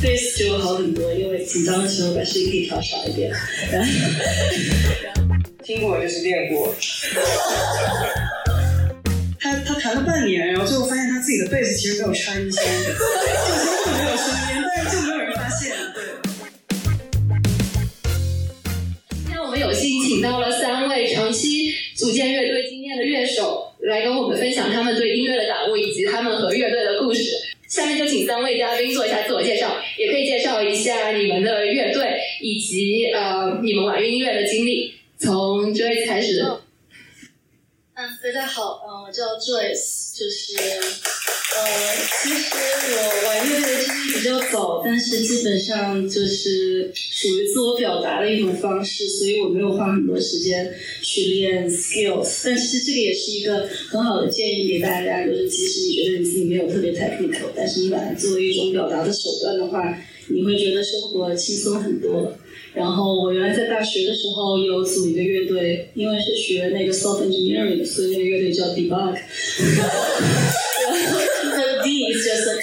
贝斯就好很多，因为紧张的时候把声音可以调少一点。然 后听过就是练过。他他弹了半年，然后最后发现他自己的贝斯其实没有穿音线，就根本没有声音，但是就没有人发现。对。今天我们有幸请到了三位长期组建乐队经验的乐手，来跟我们分享他们对音乐的感悟以及他们和乐队。下面就请三位嘉宾做一下自我介绍，也可以介绍一下你们的乐队以及呃你们玩音乐的经历。从 Joyce 开始。嗯，大大家好，嗯，我叫 Joyce，就是，呃，其实我玩乐队的经历比较早，但是基本上就是属于自我表达的一种方式，所以我没有花很多时间去练 skills。但是这个也是一个很好的建议给大家，就是即使你觉得你自己没有特别才艺头但是你把它作为一种表达的手段的话，你会觉得生活轻松很多。然后我原来在大学的时候有组一个乐队，因为是学那个 software engineering，所以那个乐队叫 Debug。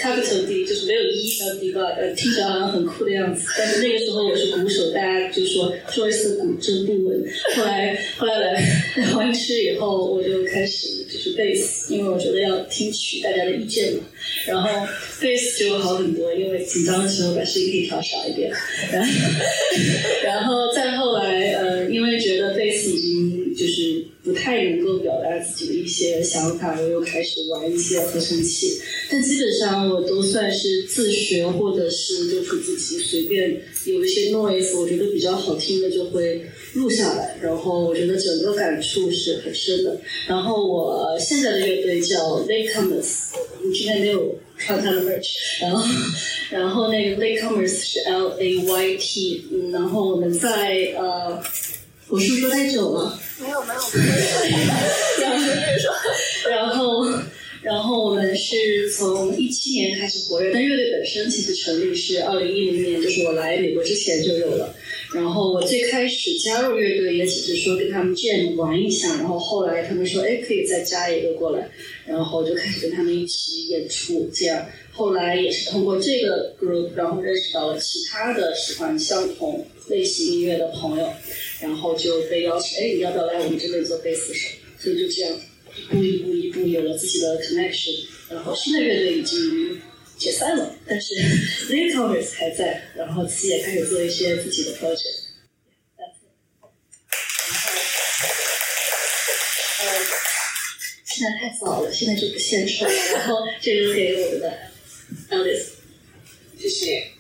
D 就是 capital D，就是没有一叫 Debug，呃，听起来好像很酷的样子。但是那个时候我是鼓手，大家就说 Joyce 鼓真不稳。后来后来来来湾区以后，我就开始就是贝斯，因为我觉得要听取大家的意见嘛。然后贝斯就好很多，因为紧张的时候把声音可以调小一点。然后 然后再后来，呃，因为觉得贝斯已经就是不太能够表达自己的一些想法，我又开始玩一些合成器。但基本上我都算是自学，或者是就是自己随便有一些 noise，我觉得比较好听的就会录下来。然后我觉得整个感触是很深的。然后我现在的乐队叫 Latecomers，你今天没有穿他的 merch。然后然后那个 Lakecomers 是 L A Y T，嗯，然后我们在呃，我是不是说太久了？没有没有，然后然后。然后我们是从一七年开始活跃，但乐队本身其实成立是二零一零年，就是我来美国之前就有了。然后我最开始加入乐队也只是说跟他们 jam 玩一下，然后后来他们说哎可以再加一个过来，然后就开始跟他们一起演出。这样后来也是通过这个 group，然后认识到了其他的喜欢相同类型音乐的朋友，然后就被邀请哎你要不要来我们这边做贝斯手？所以就这样。一步一步一步有了自己的 connection，然后新的乐队已经解散了，但是 l e c o m e r s 还在，然后自己也开始做一些自己的 project。然后，呃，现在太早了，现在就不献丑了。然后这个给我们的 Alice，谢谢。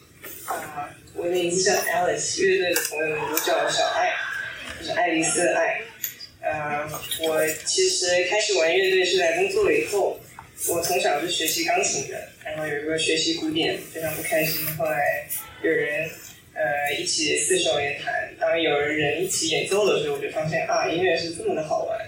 啊，我的名字叫 Alice，乐队的朋友们都叫我小爱，就是爱丽丝爱。呃，我其实开始玩乐队是在工作了以后。我从小是学习钢琴的，然后有一个学习古典，非常不开心。后来有人呃一起四手联弹，当有人一起演奏的时候，我就发现啊，音乐是这么的好玩。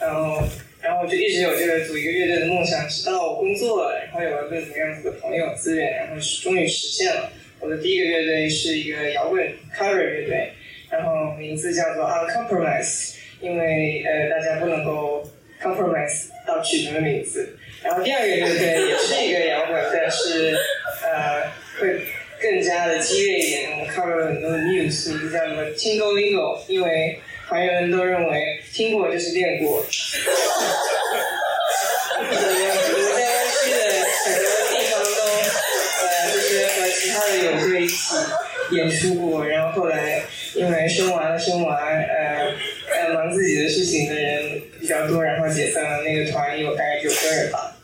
然后，然后我就一直有这个组一个乐队的梦想，直到我工作了，然后有了各种各样子的朋友资源，然后是终于实现了。我的第一个乐队是一个摇滚 cover 乐队，然后名字叫做 Uncompromise。因为呃，大家不能够 compromise 到曲子的名字。然后第二个乐队也是一个摇滚，但是呃，会更加的激烈一点。我们 cover 了很多的 news，叫什么 Tingle Lingo，因为团员们都认为听过就是练过。我们在湾区的很多地方都呃，就是和其他的友队一起演出过，然后后来因为生娃生娃呃。呃，忙自己的事情的人比较多，然后解散了。那个团有大概九个人吧。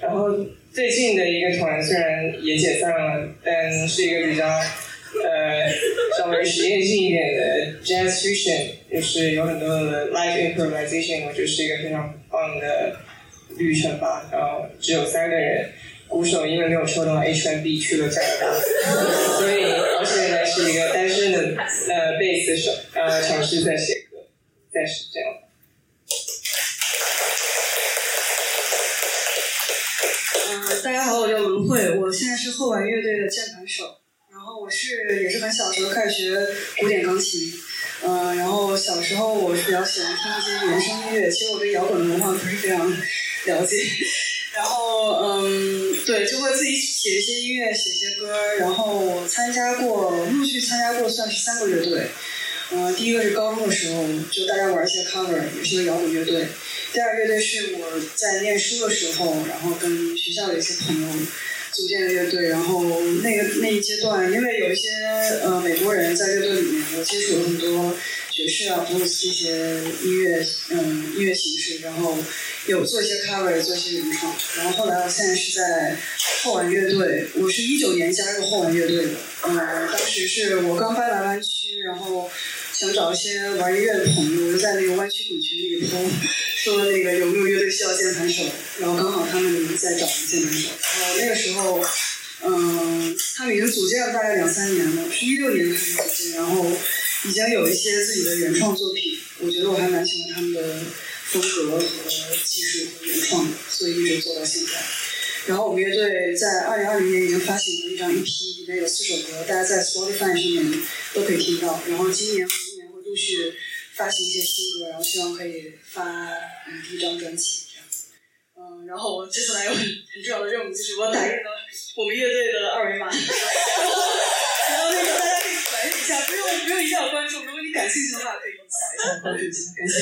然后最近的一个团虽然也解散了，但是一个比较呃稍微实验性一点的 Jazz Fusion，就是有很多的 Live Improvisation，我觉得是一个非常棒的旅程吧。然后只有三个人，鼓手因为没有抽到 H1B 去了加拿大，所以而且呢是一个单身的呃贝斯手，呃尝试在写。再是这样。嗯，大家好，我叫文慧，我现在是后玩乐队的键盘手。然后我是也是很小时候开始学古典钢琴。嗯，然后小时候我是比较喜欢听一些原声音乐，其实我对摇滚的文化不是非常了解。然后嗯，对，就会自己写一些音乐，写一些歌。然后参加过，陆续参加过，算是三个乐队。呃，第一个是高中的时候，就大家玩一些 cover，也是个摇滚乐队。第二个乐队是我在念书的时候，然后跟学校的一些朋友组建的乐队。然后那个那一阶段，因为有一些呃美国人在乐队里面，我接触了很多爵士啊、布鲁斯这些音乐嗯音乐形式，然后有做一些 cover，做一些原创。然后后来我现在是在后晚乐队，我是一九年加入后晚乐队的。嗯，当时是我刚搬来湾区，然后。想找一些玩音乐的朋友，我就在那个湾区滚群里头说那个有没有乐队需要键盘手，然后刚好他们在找键盘手。然后那个时候，嗯，他们已经组建了大概两三年了，是一六年开始组建，然后已经有一些自己的原创作品。我觉得我还蛮喜欢他们的风格和技术和原创的，所以一直做到现在。然后我们乐队在二零二零年已经发行了一张 EP，里面有四首歌，大家在 Spotify 上面都可以听到。然后今年陆续发行一些新歌，然后希望可以发嗯第一张专辑这样。嗯，然后我接下来有很很重要的任务，就是我打印了我们乐队的二维码，然后那个大家可以反映一下，不用不用一定要关注，如果你感兴趣的话，可以扫一下关注一下，感谢。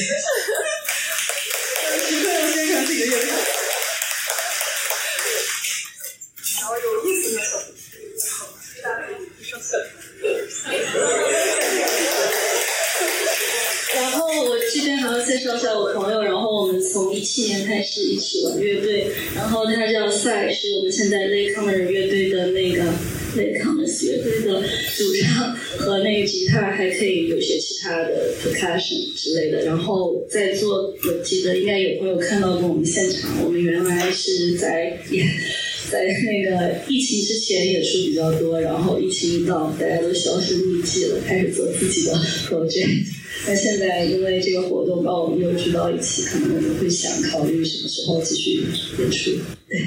是一起玩乐队，然后他叫赛，是我们现在 Lake Conner 乐队的那个 Laycomers 乐队的主唱和那个吉他，还可以有些其他的 percussion 之类的。然后在座，我记得应该有朋友看到过我们现场，我们原来是在也。在那个疫情之前演出比较多，然后疫情一到，大家都销声匿迹了，开始做自己的 project。那现在因为这个活动把我们又聚到一起，可能我们会想考虑什么时候继续演出。对，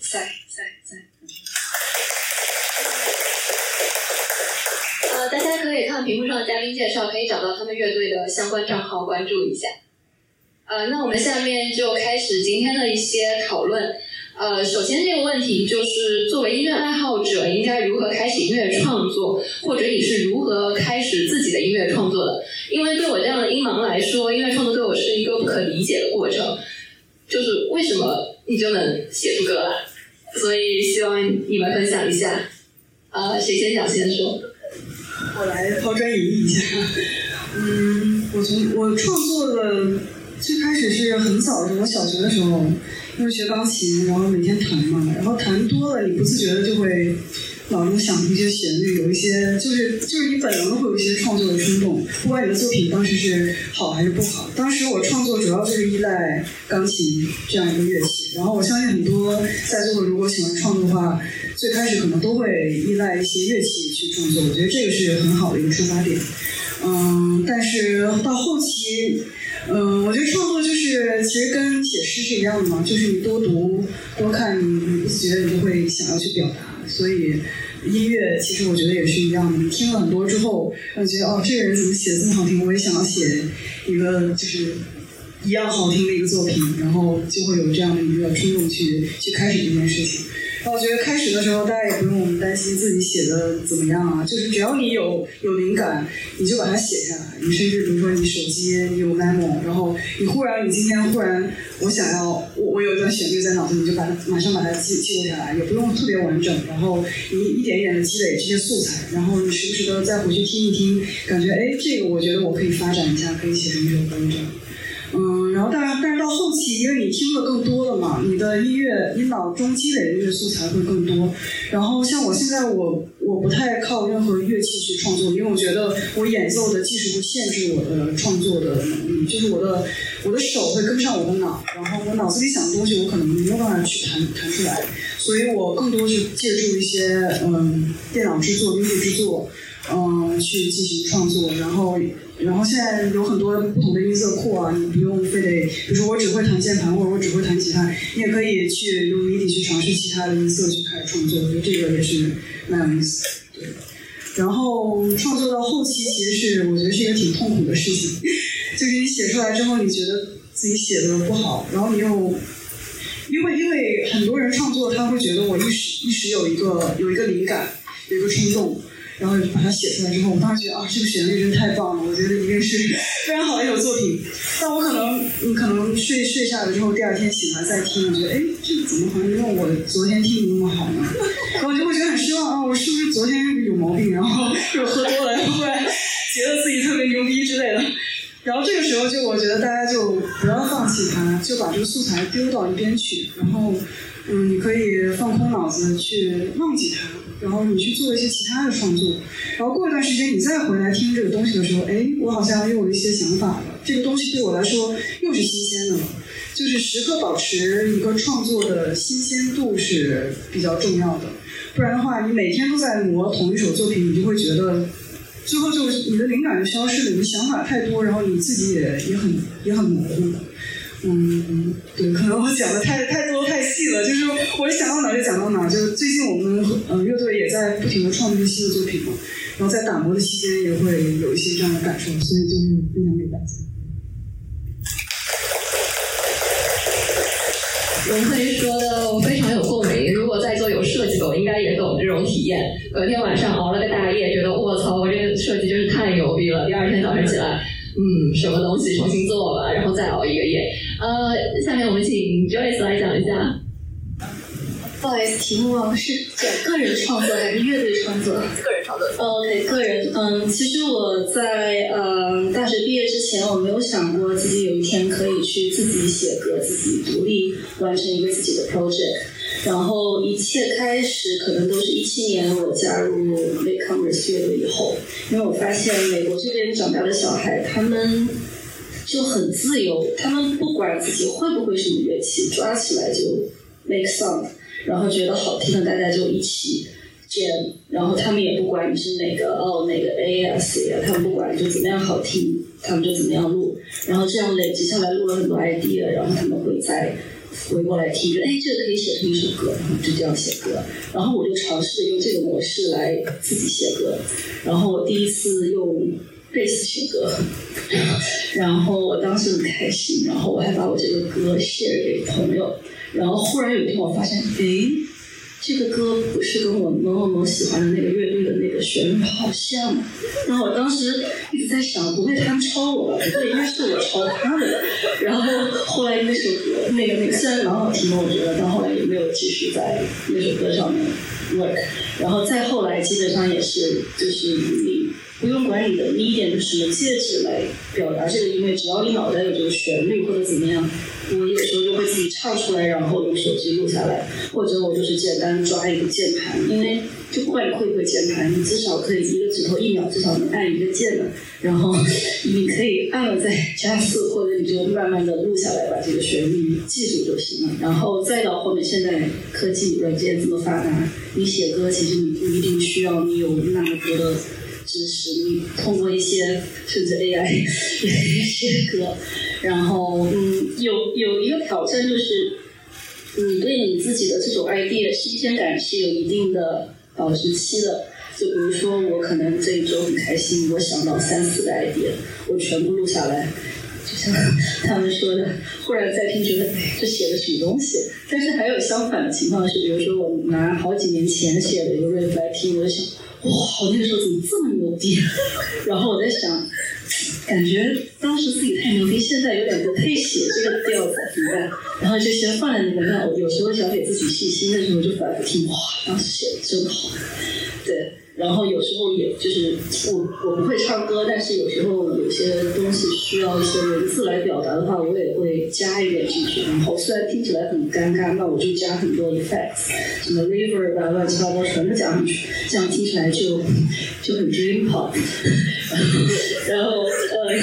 在在在。呃，大家可以看屏幕上的嘉宾介绍，可以找到他们乐队的相关账号，关注一下。呃，那我们下面就开始今天的一些讨论。呃，首先这个问题就是，作为音乐爱好者，应该如何开始音乐创作，或者你是如何开始自己的音乐创作的？因为对我这样的音盲来说，音乐创作对我是一个不可理解的过程。就是为什么你就能写出歌来？所以希望你们分享一下。呃，谁先讲先说？我来抛砖引玉一下。嗯，我从我创作了最开始是很早的时候，我小学的时候。因为学钢琴，然后每天弹嘛，然后弹多了，你不自觉的就会脑中想出一些旋律，有一些就是就是你本能的会有一些创作的冲动，不管你的作品当时是好还是不好。当时我创作主要就是依赖钢琴这样一个乐器，然后我相信很多在座的如果喜欢创作的话，最开始可能都会依赖一些乐器去创作，我觉得这个是很好的一个出发点。嗯，但是到后期。嗯，我觉得创作就是其实跟写诗是一样的嘛，就是你多读多看，你你不自觉你就会想要去表达。所以音乐其实我觉得也是一样的，你听了很多之后，让你觉得哦，这个人怎么写的这么好听，我也想要写一个就是一样好听的一个作品，然后就会有这样的一个冲动去去开始这件事情。我觉得开始的时候，大家也不用担心自己写的怎么样啊，就是只要你有有灵感，你就把它写下来。你甚至比如说你手机你有 memo，然后你忽然你今天忽然我想要我我有一段旋律在脑子里，你就把它马上把它记记录下来，也不用特别完整。然后你一点一点的积累这些素材，然后你时不时的再回去听一听，感觉哎这个我觉得我可以发展一下，可以写成一首歌这样。嗯，然后但，但是到后期，因为你听的更多了嘛，你的音乐，你脑中积累的音乐素材会更多。然后像我现在，我我不太靠任何乐器去创作，因为我觉得我演奏的技术会限制我的创作的能力，就是我的我的手会跟不上我的脑，然后我脑子里想的东西，我可能没有办法去弹弹出来。所以我更多是借助一些嗯电脑制作、音乐制作，嗯去进行创作，然后。然后现在有很多不同的音色库啊，你不用非得，比如说我只会弹键盘或者我只会弹吉他，你也可以去用 MIDI 去尝试其他的音色去开始创作，我觉得这个也是蛮有意思。对。然后创作到后期，其实是我觉得是一个挺痛苦的事情，就是你写出来之后，你觉得自己写的不好，然后你又。因为因为很多人创作，他会觉得我一时一时有一个有一个灵感，有一个冲动，然后把它写出来之后，我当时觉得啊，这个旋律真太棒了，我觉得一定是非常好的一首作品。但我可能你可能睡睡下来之后，第二天醒来再听，我觉得哎，这怎么好像没有我昨天听的那么好呢？然后就会觉得很失望啊，我是不是昨天有毛病，然后 又喝多了，然后忽然觉得自己特别牛逼之类的。然后这个时候就我觉得大家就不要放弃它，就把这个素材丢到一边去，然后嗯，你可以放空脑子去忘记它，然后你去做一些其他的创作，然后过一段时间你再回来听这个东西的时候，哎，我好像又有一些想法了，这个东西对我来说又是新鲜的了，就是时刻保持一个创作的新鲜度是比较重要的，不然的话，你每天都在磨同一首作品，你就会觉得。最后就你的灵感就消失了，你想法太多，然后你自己也也很也很模糊。嗯，对，可能我讲的太太多太细了，就是我想到哪就讲到哪。就是最近我们呃乐队也在不停的创作新的作品嘛，然后在打磨的期间也会有一些这样的感受，所以就是分享给大家。龙飞说的我非常有共鸣。如果在座有设计的，我应该也懂这种体验。隔天晚上熬了个大夜，觉得卧槽，我这个设计真是太牛逼了。第二天早上起来，嗯，什么东西重新做吧，然后再熬一个夜。呃，下面我们请 Joyce 来讲一下。不好意思，题目忘了是讲个人创作还是乐队创作？个人创作。OK，个人。嗯，其实我在呃大学毕业之前，我没有想过自己有一天可以去自己写歌，自己独立完成一个自己的 project。然后一切开始可能都是一七年我加入 Latecomers 乐队以后，因为我发现美国这边长大的小孩他们就很自由，他们不管自己会不会什么乐器，抓起来就 make sound。然后觉得好听的，大家就一起 jam，然后他们也不管你是哪个哦哪个 A 啊 C 啊，他们不管就怎么样好听，他们就怎么样录，然后这样累积下来录了很多 idea，然后他们会再回过来听，哎这个可以写成一首歌，然后就这样写歌，然后我就尝试用这个模式来自己写歌，然后我第一次用贝斯写歌，然后我当时很开心，然后我还把我这个歌 share 给朋友。然后忽然有一天，我发现，哎，这个歌不是跟我某某某喜欢的那个乐队的那个旋律好像。然后我当时一直在想，不会他们抄我吧？不对，应该是我抄他们的。然后后来那首歌，那个那个虽然蛮好听的，我觉得，但后来也没有继续在那首歌上面 work。然后再后来，基本上也是就是你不用管你的 medium 是什么戒指来表达这个音乐，只要你脑袋有这个旋律或者怎么样。我有时候就会自己唱出来，然后用手机录下来，或者我就是简单抓一个键盘，因为就不管你会不会键盘，你至少可以一个指头一秒至少能按一个键的，然后你可以按了再加速，或者你就慢慢的录下来，把这个旋律记住就行了。然后再到后面，现在科技软件这么发达，你写歌其实你不一定需要你有那么多的。知识，你通过一些甚至 AI 写歌，然后嗯，有有一个挑战就是，你对你自己的这种 idea 新鲜感是有一定的保质期的。就比如说，我可能这一周很开心，我想到三四个 idea，我全部录下来，就像他们说的，忽然再听觉得，这写的什么东西？但是还有相反的情况是，比如说我拿好几年前写的一个 riff 来听，我想。哇，我那个时候怎么这么牛逼？然后我在想，感觉当时自己太牛逼，现在有点不配写这个调子，怎么办？然后就先放在那边。那我有时候想给自己信心的时候，就反复听，哇，当时写的真好，对。然后有时候也就是我我不会唱歌，但是有时候有些东西需要一些文字来表达的话，我也会加一点进去。然后虽然听起来很尴尬，那我就加很多 effects，什么 river 啊，乱七八糟全部加上去，这样听起来就就很 dream pop。然后呃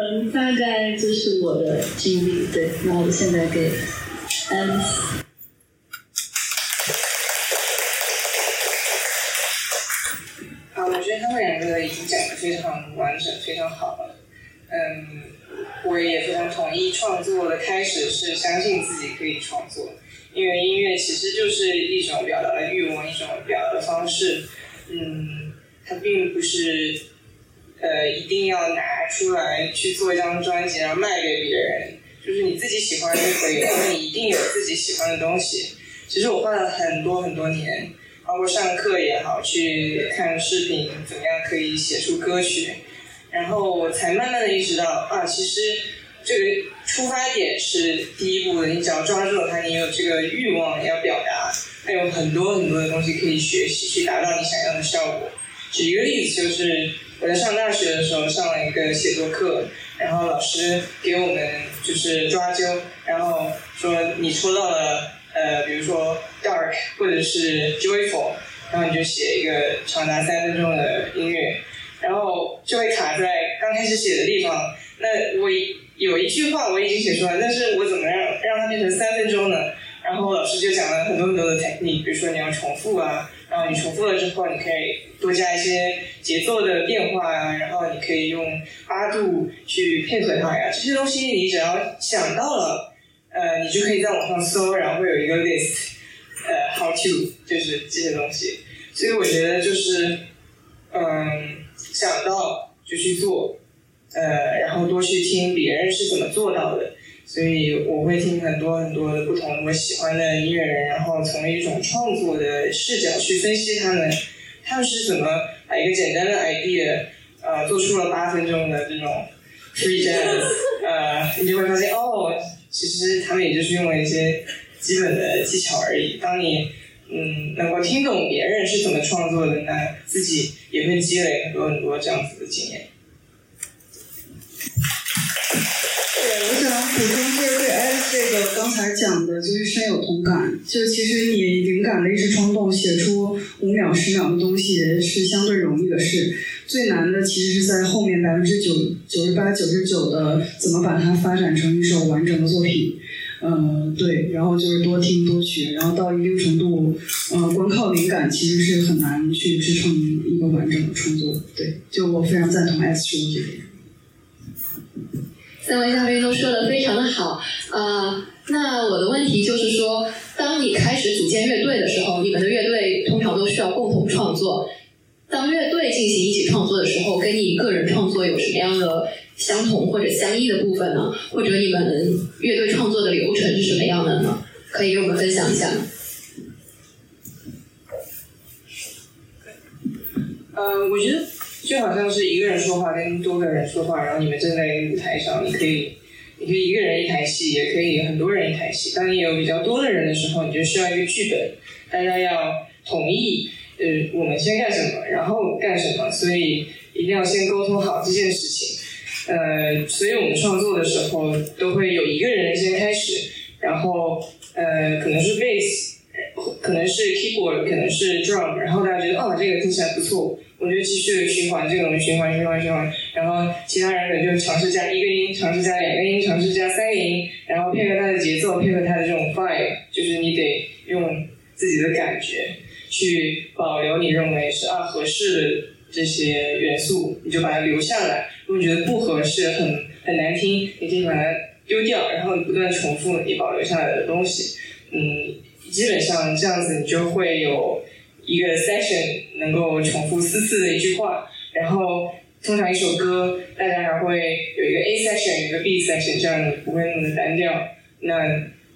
嗯，大概就是我的经历。对，那我现在给 Alice。非常好。嗯，我也非常同意，创作的开始是相信自己可以创作，因为音乐其实就是一种表达的欲望，一种表达的方式。嗯，它并不是呃一定要拿出来去做一张专辑，然后卖给别人。就是你自己喜欢就可以，你一定有自己喜欢的东西。其实我花了很多很多年，包括上课也好，去看视频，怎么样可以写出歌曲，然后我才慢慢的意识到啊，其实这个出发点是第一步的，你只要抓住了它，你有这个欲望要表达，还有很多很多的东西可以学习，去达到你想要的效果。举一个例子，就是我在上大学的时候上了一个写作课。然后老师给我们就是抓阄，然后说你抽到了呃，比如说 dark 或者是 joyful，然后你就写一个长达三分钟的音乐，然后就会卡在刚开始写的地方。那我有一句话我已经写出来，但是我怎么让让它变成三分钟呢？然后老师就讲了很多很多的 technique，比如说你要重复啊。然后你重复了之后，你可以多加一些节奏的变化啊，然后你可以用八度去配合它呀。这些东西你只要想到了，呃，你就可以在网上搜，然后会有一个 list，呃，how to 就是这些东西。所以我觉得就是，嗯，想到就去做，呃，然后多去听别人是怎么做到的。所以我会听很多很多的不同我喜欢的音乐人，然后从一种创作的视角去分析他们，他们是怎么把一个简单的 idea，呃，做出了八分钟的这种 free jazz，呃，你就会发现哦，其实他们也就是用了一些基本的技巧而已。当你嗯能够听懂别人是怎么创作的，那自己也会积累很多很多这样子的经验。对我想补充就是对 S 这个刚才讲的，就是深有同感。就其实你灵感的一时冲动，写出五秒、十秒的东西是相对容易的事，最难的其实是在后面百分之九九十八、九十九的怎么把它发展成一首完整的作品。呃，对，然后就是多听多学，然后到一定程度，呃，光靠灵感其实是很难去支撑一个完整的创作。对，就我非常赞同 S 说的这点。三位嘉宾都说的非常的好，啊，那我的问题就是说，当你开始组建乐队的时候，你们的乐队通常都需要共同创作。当乐队进行一起创作的时候，跟你个人创作有什么样的相同或者相异的部分呢？或者你们乐队创作的流程是什么样的呢？可以给我们分享一下。呃，我觉得。就好像是一个人说话跟多个人说话，然后你们站在一个舞台上，你可以，你可以一个人一台戏，也可以很多人一台戏。当你有比较多的人的时候，你就需要一个剧本，大家要统一，呃，我们先干什么，然后干什么，所以一定要先沟通好这件事情。呃，所以我们创作的时候都会有一个人先开始，然后呃，可能是 bass，可能是 keyboard，可能是 drum，然后大家觉得哦，这个听起来不错。我就继续循环这种循环循环循环，然后其他人可能就尝试加一个音，尝试加两个音，尝试加三个音，然后配合它的节奏，配合它的这种 vibe，就是你得用自己的感觉去保留你认为是啊合适的这些元素，你就把它留下来。如果你觉得不合适，很很难听，你可以把它丢掉，然后你不断重复你保留下来的东西。嗯，基本上这样子你就会有。一个 section 能够重复四次的一句话，然后通常一首歌大家还会有一个 A section，有一个 B section，这样你不会那么的单调。那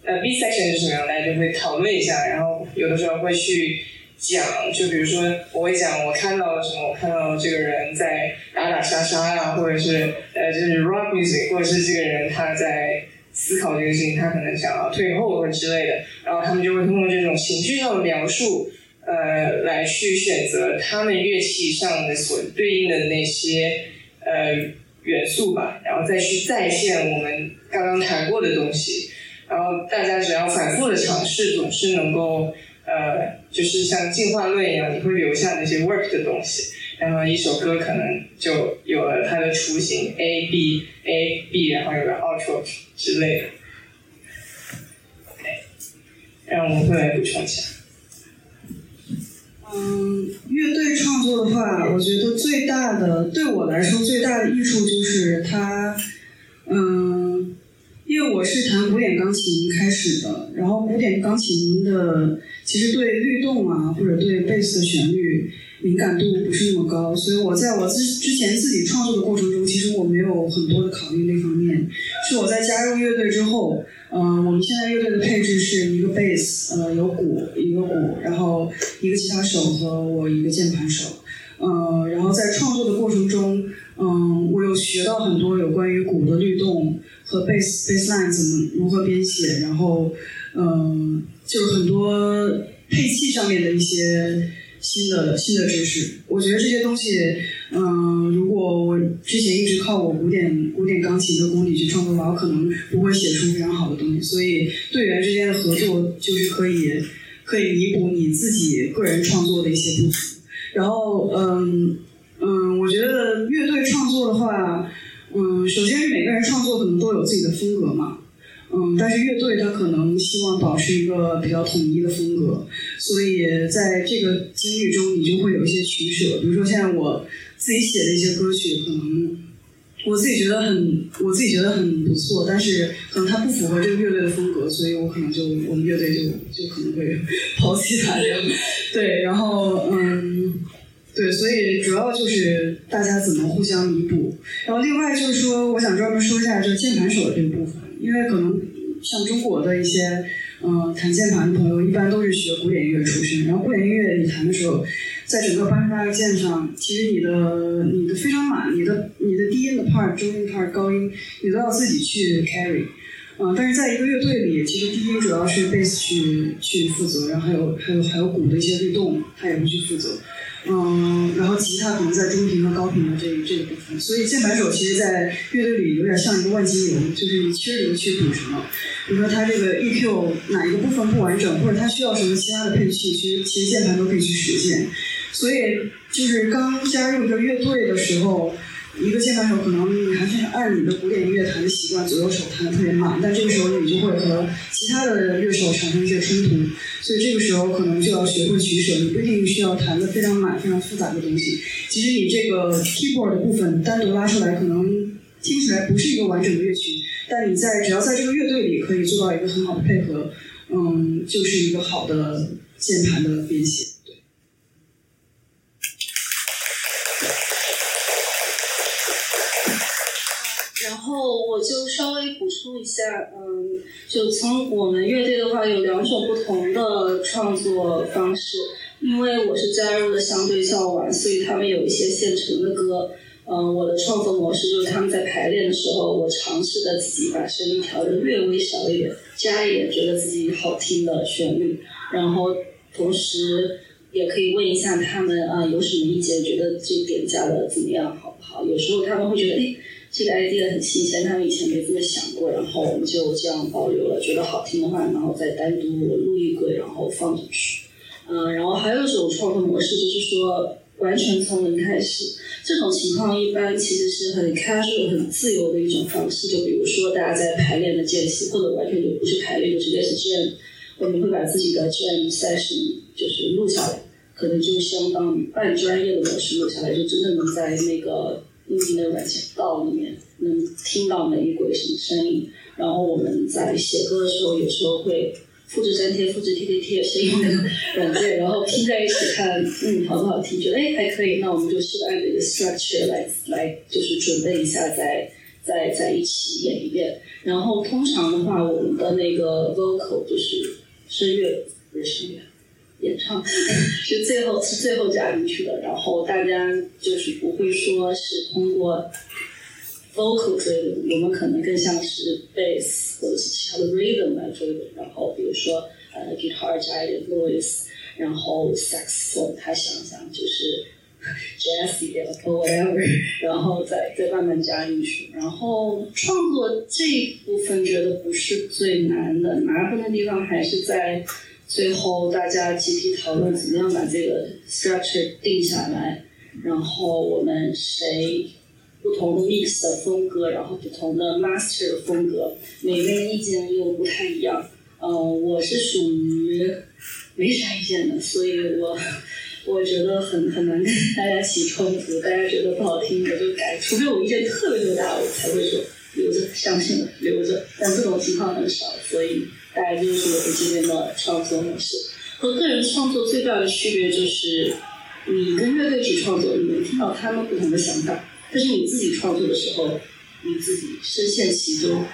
呃 B section 是什么样？大家就会讨论一下，然后有的时候会去讲，就比如说我会讲我看到了什么，我看到这个人在打打杀杀呀，或者是呃就是 rock music，或者是这个人他在思考这个事情，他可能想要退后或者之类的，然后他们就会通过这种情绪上的描述。呃，来去选择他们乐器上的所对应的那些呃元素吧，然后再去再现我们刚刚谈过的东西，然后大家只要反复的尝试，总是能够呃，就是像进化论一样，你会留下那些 work 的东西，然后一首歌可能就有了它的雏形 A B A B，然后有了 outro 之类的。OK，让我们会来补充一下。嗯，乐队创作的话，我觉得最大的对我来说最大的益处就是它，嗯，因为我是弹古典钢琴开始的，然后古典钢琴的其实对律动啊或者对贝斯的旋律敏感度不是那么高，所以我在我之之前自己创作的过程中，其实我没有很多的考虑那方面，是我在加入乐队之后，嗯、我们现在乐队的配置是一个贝斯，呃，有鼓，一个鼓，然后一个吉他手和我一个键盘手。嗯，然后在创作的过程中，嗯，我有学到很多有关于鼓的律动和 bass bass line 怎么如何编写，然后，嗯，就是很多配器上面的一些新的新的知识。我觉得这些东西，嗯，如果我之前一直靠我古典古典钢琴的功底去创作的话，我可能不会写出非常好的东西。所以队员之间的合作就是可以可以弥补你自己个人创作的一些不足。然后，嗯嗯，我觉得乐队创作的话，嗯，首先是每个人创作可能都有自己的风格嘛，嗯，但是乐队它可能希望保持一个比较统一的风格，所以在这个经历中，你就会有一些取舍。比如说，现在我自己写的一些歌曲，可能我自己觉得很，我自己觉得很不错，但是可能它不符合这个乐队的风格，所以我可能就我们乐队就就可能会抛弃它。对，然后嗯，对，所以主要就是大家怎么互相弥补。然后另外就是说，我想专门说一下就是键盘手的这个部分，因为可能像中国的一些嗯、呃弹键盘的朋友，一般都是学古典音乐出身。然后古典音乐你弹的时候，在整个八十八个键上，其实你的你的非常满，你的你的低音的 part、中音 part、高音，你都要自己去 carry。嗯，但是在一个乐队里，其实低音主要是贝斯去去负责，然后还有还有还有鼓的一些律动，他也会去负责。嗯，然后吉他可能在中频和高频的这这个部分，所以键盘手其实，在乐队里有点像一个万金油，就是你缺什么去补什么。比如说他这个 EQ 哪一个部分不完整，或者他需要什么其他的配器，其实其实键盘都可以去实现。所以就是刚加入这乐队的时候，一个键盘手可能你还是按你的古典音乐弹的习惯，左右手弹的特别慢，但这个时候你就会和其他的乐手产生一些冲突，所以这个时候可能就要学会取舍，你不一定需要弹的非常满、非常复杂的东西。其实你这个 keyboard 的部分单独拉出来，可能听起来不是一个完整的乐曲，但你在只要在这个乐队里可以做到一个很好的配合，嗯，就是一个好的键盘的编写。一下，嗯，就从我们乐队的话有两种不同的创作方式，因为我是加入的相对较晚，所以他们有一些现成的歌。嗯，我的创作模式就是他们在排练的时候，我尝试着自己把声音调的略微小一点，加一点觉得自己好听的旋律，然后同时也可以问一下他们啊、有什么意见，觉得这点加的怎么样，好不好？有时候他们会觉得，哎。这个 idea 很新鲜，他们以前没这么想过，然后我们就这样保留了。觉得好听的话，然后再单独录一个，然后放进去。嗯，然后还有一种创作模式，就是说完全从零开始。这种情况一般其实是很 casual、很自由的一种方式。就比如说大家在排练的间隙，或者完全就不是排练，就直接是 jam，我们会把自己的 jam session 就是录下来，可能就相当于半专业的模式录下来，就真的能在那个。音频的软件道里面能听到每一轨什么声音，然后我们在写歌的时候，有时候会复制粘贴、复制贴贴贴声音的软件，然后拼在一起看，嗯，好不好听？觉得哎还可以，那我们就试着按这个 structure 来来，就是准备一下，再再再一起演一遍。然后通常的话，我们的那个 vocal 就是声乐，不是声乐。演唱是最后是最后加进去的，然后大家就是不会说是通过 vocal 追的，我们可能更像是 bass 或者是其他的 rhythm 来追的。然后比如说呃 guitar 加一点 voice，然后 saxophone 他想想就是 jazz 一点 whatever，然后再再慢慢加进去。然后创作这一部分觉得不是最难的，麻烦的地方还是在。最后大家集体讨论怎么样把这个 structure 定下来，然后我们谁不同的 mix 的风格，然后不同的 master 的风格，每个人意见又不太一样。呃，我是属于没啥意见的，所以我 我觉得很很难跟大家起冲突，大家觉得不好听我就改，除非我意见特别特别大，我才会说留着，相信了留着，但这种情况很少，所以。大概就是我们这边的创作模式。和个人创作最大的区别就是，你跟乐队去创作，你能听到他们不同的想法，但是你自己创作的时候，你自己深陷其中，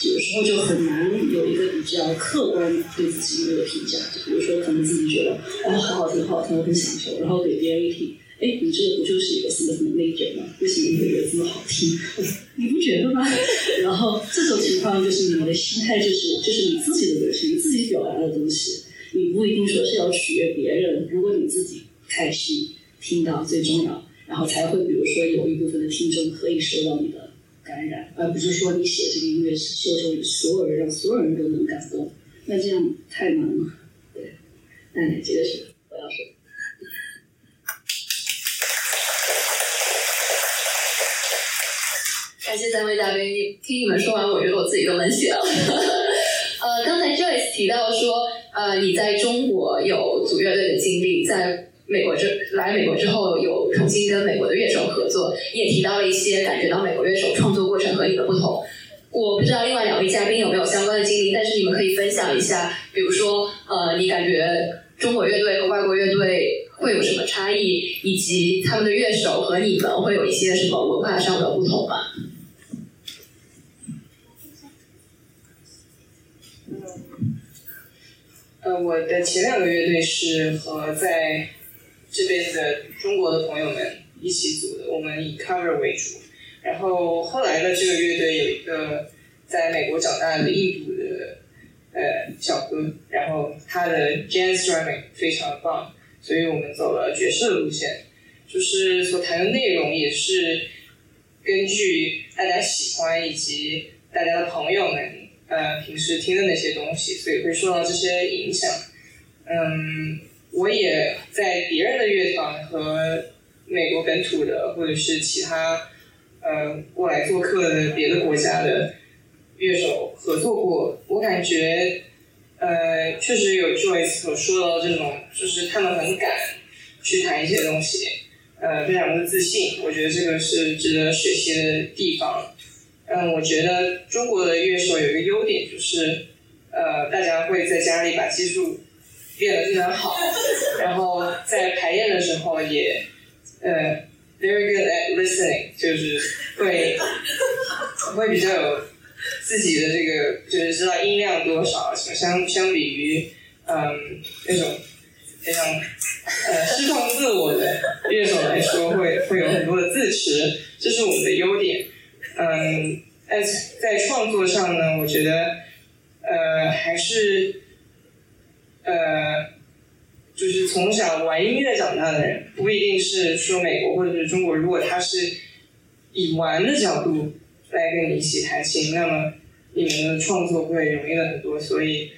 有时候就很难有一个比较客观对自己音乐的评价。就比如说，可能自己觉得哦，好好听，好好听，我很享受，然后给别人一听，哎，你这个不就是一个什么什么 major 吗？为什么你会觉得这么好听？你不觉得吗？然后这种情况就是你的心态就是就是你自己的东西，你自己表达的东西，你不一定说是要取悦别人。如果你自己开心，听到最重要，然后才会比如说有一部分的听众可以受到你的感染，而不是说你写这个音乐是秀秀于所有人，让所有人都能感动，那这样太难了。对，那你这个是我要说。感谢三位嘉宾，听你们说完，我觉得我自己都能写了。呃，刚才 Joyce 提到说，呃，你在中国有组乐队的经历，在美国之来美国之后有重新跟美国的乐手合作，也提到了一些感觉到美国乐手创作过程和你的不同。我不知道另外两位嘉宾有没有相关的经历，但是你们可以分享一下，比如说，呃，你感觉中国乐队和外国乐队会有什么差异，以及他们的乐手和你们会有一些什么文化上的不同吗？呃，我的前两个乐队是和在这边的中国的朋友们一起组的，我们以 cover 为主。然后后来呢，这个乐队有一个在美国长大的印度的呃小哥，然后他的 jazz drumming 非常棒，所以我们走了爵士的路线，就是所谈的内容也是根据大家喜欢以及大家的朋友们。呃，平时听的那些东西，所以会受到这些影响。嗯，我也在别人的乐团和美国本土的，或者是其他呃过来做客的别的国家的乐手合作过。我感觉，呃，确实有 Joyce 所说到这种，就是他们很敢去谈一些东西，呃，非常的自信。我觉得这个是值得学习的地方。嗯，我觉得中国的乐手有一个优点，就是呃，大家会在家里把技术练得非常好，然后在排练的时候也呃 very good at listening，就是会会比较有自己的这个，就是知道音量多少，相相比于嗯那种非常呃释放自我的乐手来说，会会有很多的自持，这是我们的优点。嗯，在在创作上呢，我觉得，呃，还是，呃，就是从小玩音乐长大的人，不一定是说美国或者是中国，如果他是以玩的角度来跟你一起弹琴，那么你们的创作会容易了很多。所以，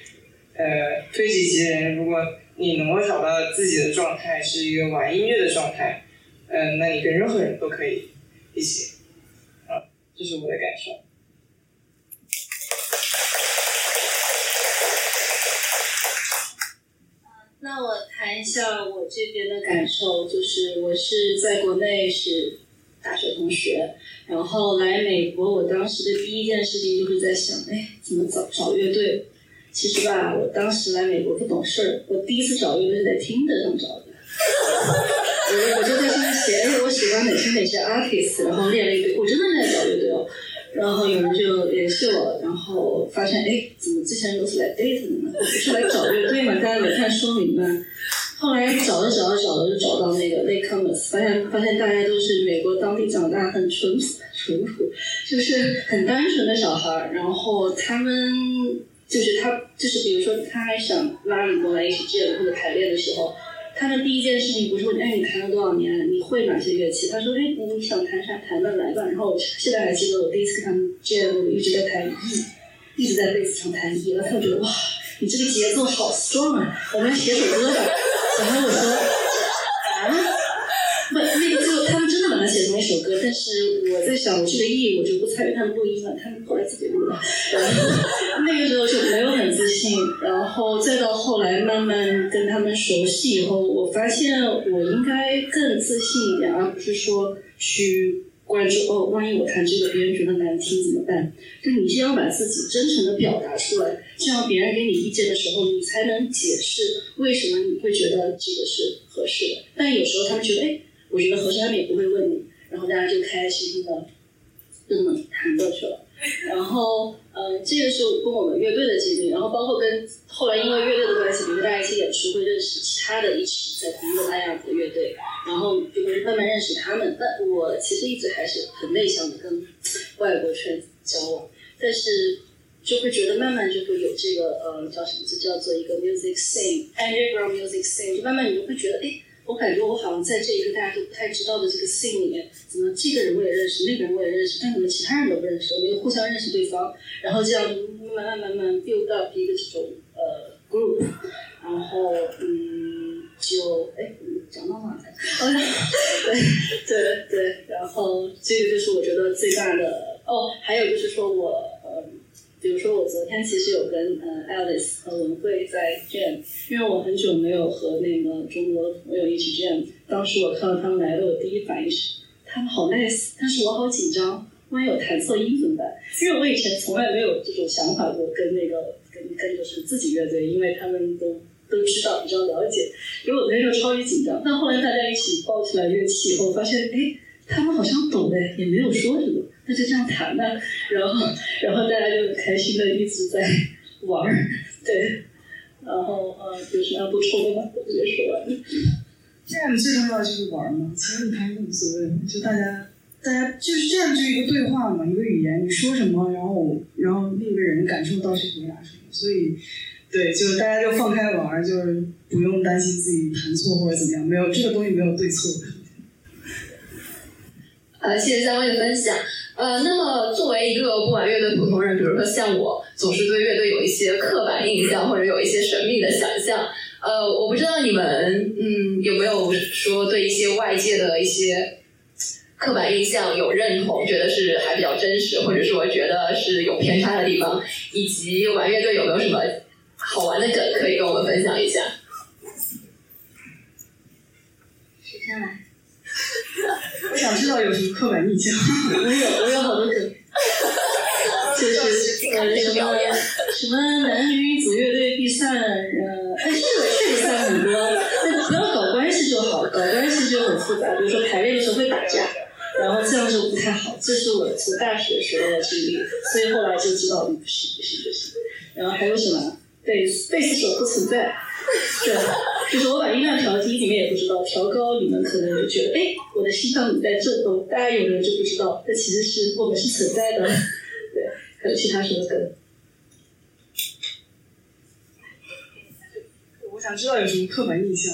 呃，推己及人，如果你能够找到自己的状态是一个玩音乐的状态，嗯，那你跟任何人都可以一起。这是我的感受。那我谈一下我这边的感受，就是我是在国内是大学同学，然后来美国，我当时的第一件事情就是在想，哎，怎么找找乐队？其实吧，我当时来美国不懂事儿，我第一次找乐队是在听的上找的。我我就在上面写，哎，我喜欢哪些哪些 artist，然后列了一堆，我真的是在找。然后有人就联系我，然后发现，哎，怎么这些人都是来 date 的呢？不 是来找乐队嘛？大家没看说明吗？后来找着找着找着就找到那个 Lake Commerce，发现发现大家都是美国当地长大，很淳 淳朴，就是很单纯的小孩。然后他们就是他就是比如说他还想拉你过来一起 jam 或者排练的时候。他的第一件事情不是问，哎，你弹了多少年？你会哪些乐器？他说，哎，你想弹啥弹段来吧。然后我现在还记得我第一次跟他们 jam，一直在弹 E，一直在贝斯上弹 E，然后他就觉得哇，你这个节奏好 strong 啊，我们来写首歌吧。然后我说，啊？不，那个就他们真的把它写成一首歌，但是我在想，我这个意义我就不参与他们录音了，他们后来自己录的。那个时候就没有很自信，然后再到后来慢慢跟他们熟悉以后，我发现我应该更自信一点，而不是说去关注哦，万一我弹这个别人觉得难听怎么办？就你先要把自己真诚的表达出来，这样别人给你意见的时候，你才能解释为什么你会觉得这个是合适的。但有时候他们觉得，哎，我觉得合适，他们也不会问你，然后大家就开开心心的就这么谈过去了。然后，呃，这个是跟我们乐队的经历，然后包括跟后来因为乐队的关系，比如大家一起演出会认识其他的一起在同一个 line 的乐队，然后就会慢慢认识他们。但我其实一直还是很内向的，跟外国圈交往，但是就会觉得慢慢就会有这个呃叫什么，这叫做一个 music scene，underground music scene，就慢慢你就会觉得，哎。我感觉我好像在这一个大家都不太知道的这个 scene 里面，怎么这个人我也认识，那个人我也认识，但怎么其他人都不认识？我们又互相认识对方，然后这样慢慢慢慢 build up 一个这种呃 group，然后嗯，就哎讲到哪来？对对对，然后这个就是我觉得最大的哦，还有就是说我。比如说，我昨天其实有跟呃 Alice 和文慧在 jam，因为我很久没有和那个中国朋友一起 jam。当时我看到他们来了，我第一反应是他们好 nice，但是我好紧张，万一有弹错音怎么办？因为我以前从来没有这种想法过，跟那个跟跟就是自己乐队，因为他们都都知道，比较了解，因为我那时候超级紧张。但后来大家一起抱起来乐器以后，发现哎，他们好像懂的，也没有说什么。那就这样谈呢，然后，然后大家就很开心的一直在玩儿，对，然后呃，有什么要补充的吗？我直接说完。这样最重要的就是玩嘛，其实你谈都无所谓，就大家，大家就是这样，就一个对话嘛，一个语言，你说什么，然后，然后另一个人感受到去回答什么，所以，对，就大家就放开玩儿，就是不用担心自己弹错或者怎么样，没有这个东西没有对错的。呃，谢谢三位的分享。呃，那么作为一个不玩乐队普通人，比如说像我，总是对乐队有一些刻板印象，或者有一些神秘的想象。呃，我不知道你们，嗯，有没有说对一些外界的一些刻板印象有认同，觉得是还比较真实，或者说觉得是有偏差的地方，以及玩乐队有没有什么好玩的梗可以跟我们分享一下？谁先来？我想知道有什么刻板印象。我有，我有好多梗，就是呃什么什么男女组乐队必算，呃，哎这个，确实算很多，但不要搞关系就好，搞关系就很复杂。比如说排练的时候会打架，然后这样就不太好。这是我从大学时候的经历，所以后来就知道不行不行不行。然后还有什么？贝斯贝斯手不存在。对，就是我把音量调低，你们也不知道；调高，你们可能就觉得，哎，我的心脏在震动。大家有人就不知道，这其实是我们是存在的。对，还有其他什么梗？我想知道有什么刻板印象。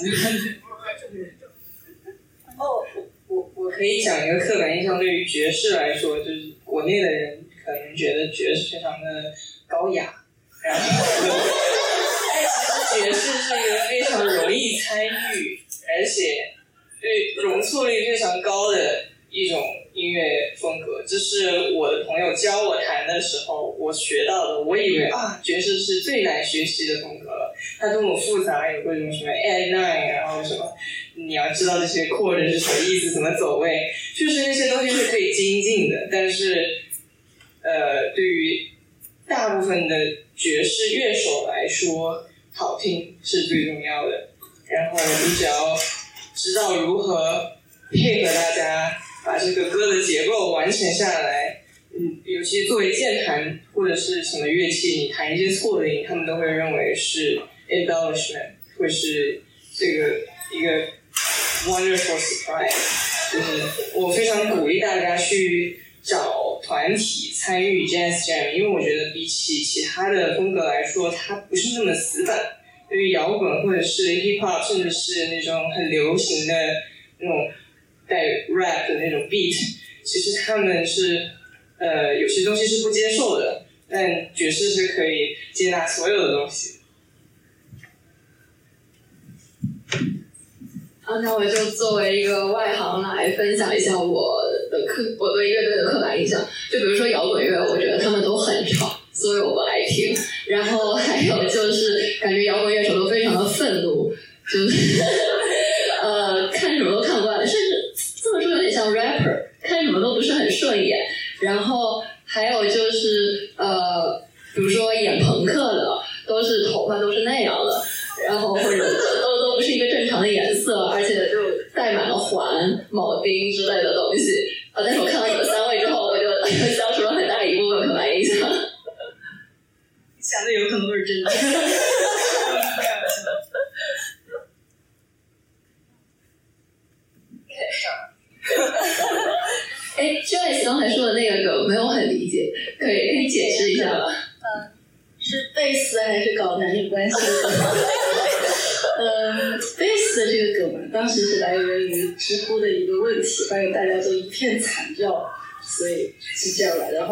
哦，我我可以讲一个刻板印象，对于爵士来说，就是国内的人可能觉得爵士非常的高雅，然后。其实爵士是一个非常容易参与，而且对容错率非常高的一种音乐风格。这是我的朋友教我弹的时候我学到的。我以为啊，爵士是最难学习的风格了，它多么复杂，有各种什么 A nine，然后什么，你要知道这些 chord 是什么意思，怎么走位，就是那些东西是可以精进的。但是，呃，对于大部分的爵士乐手来说，好听是最重要的，然后你只要知道如何配合大家把这个歌的结构完成下来，嗯，尤其作为键盘或者是什么乐器，你弹一些错的音，他们都会认为是 embellishment，会是这个一个 wonderful surprise。就是我非常鼓励大家去找团体参与 jazz jam，因为我觉得比起其他的风格来说，它不是那么死板。对于摇滚或者是 hip hop，甚至是那种很流行的那种带 rap 的那种 beat，其实他们是呃有些东西是不接受的，但爵士是可以接纳所有的东西。啊，那我就作为一个外行来分享一下我的 刻我对乐队的刻板印象。就比如说摇滚乐，我觉得他们都很吵。所以我不爱听，然后还有就是感觉摇滚乐手都非常的愤怒，就是 呃看什么都看不惯，甚至这么说有点像 rapper，看什么都不是很顺眼。然后还有就是呃，比如说演朋克的，都是头发都是那样的，然后或者都都不是一个正常的颜色，而且就带满了环、铆钉之类的东西。啊，但是我看到你们三位之后，我就。消除了很大一部分刻板印象。想的有可能都是真的。哎，Joyce 刚才说的那个梗没有很理解，可以可以解释一下吗？嗯，是贝斯还是搞男女关系的？嗯，贝斯的这个梗嘛，当时是来源于知乎的一个问题，发现大家都一片惨叫，所以是这样来。然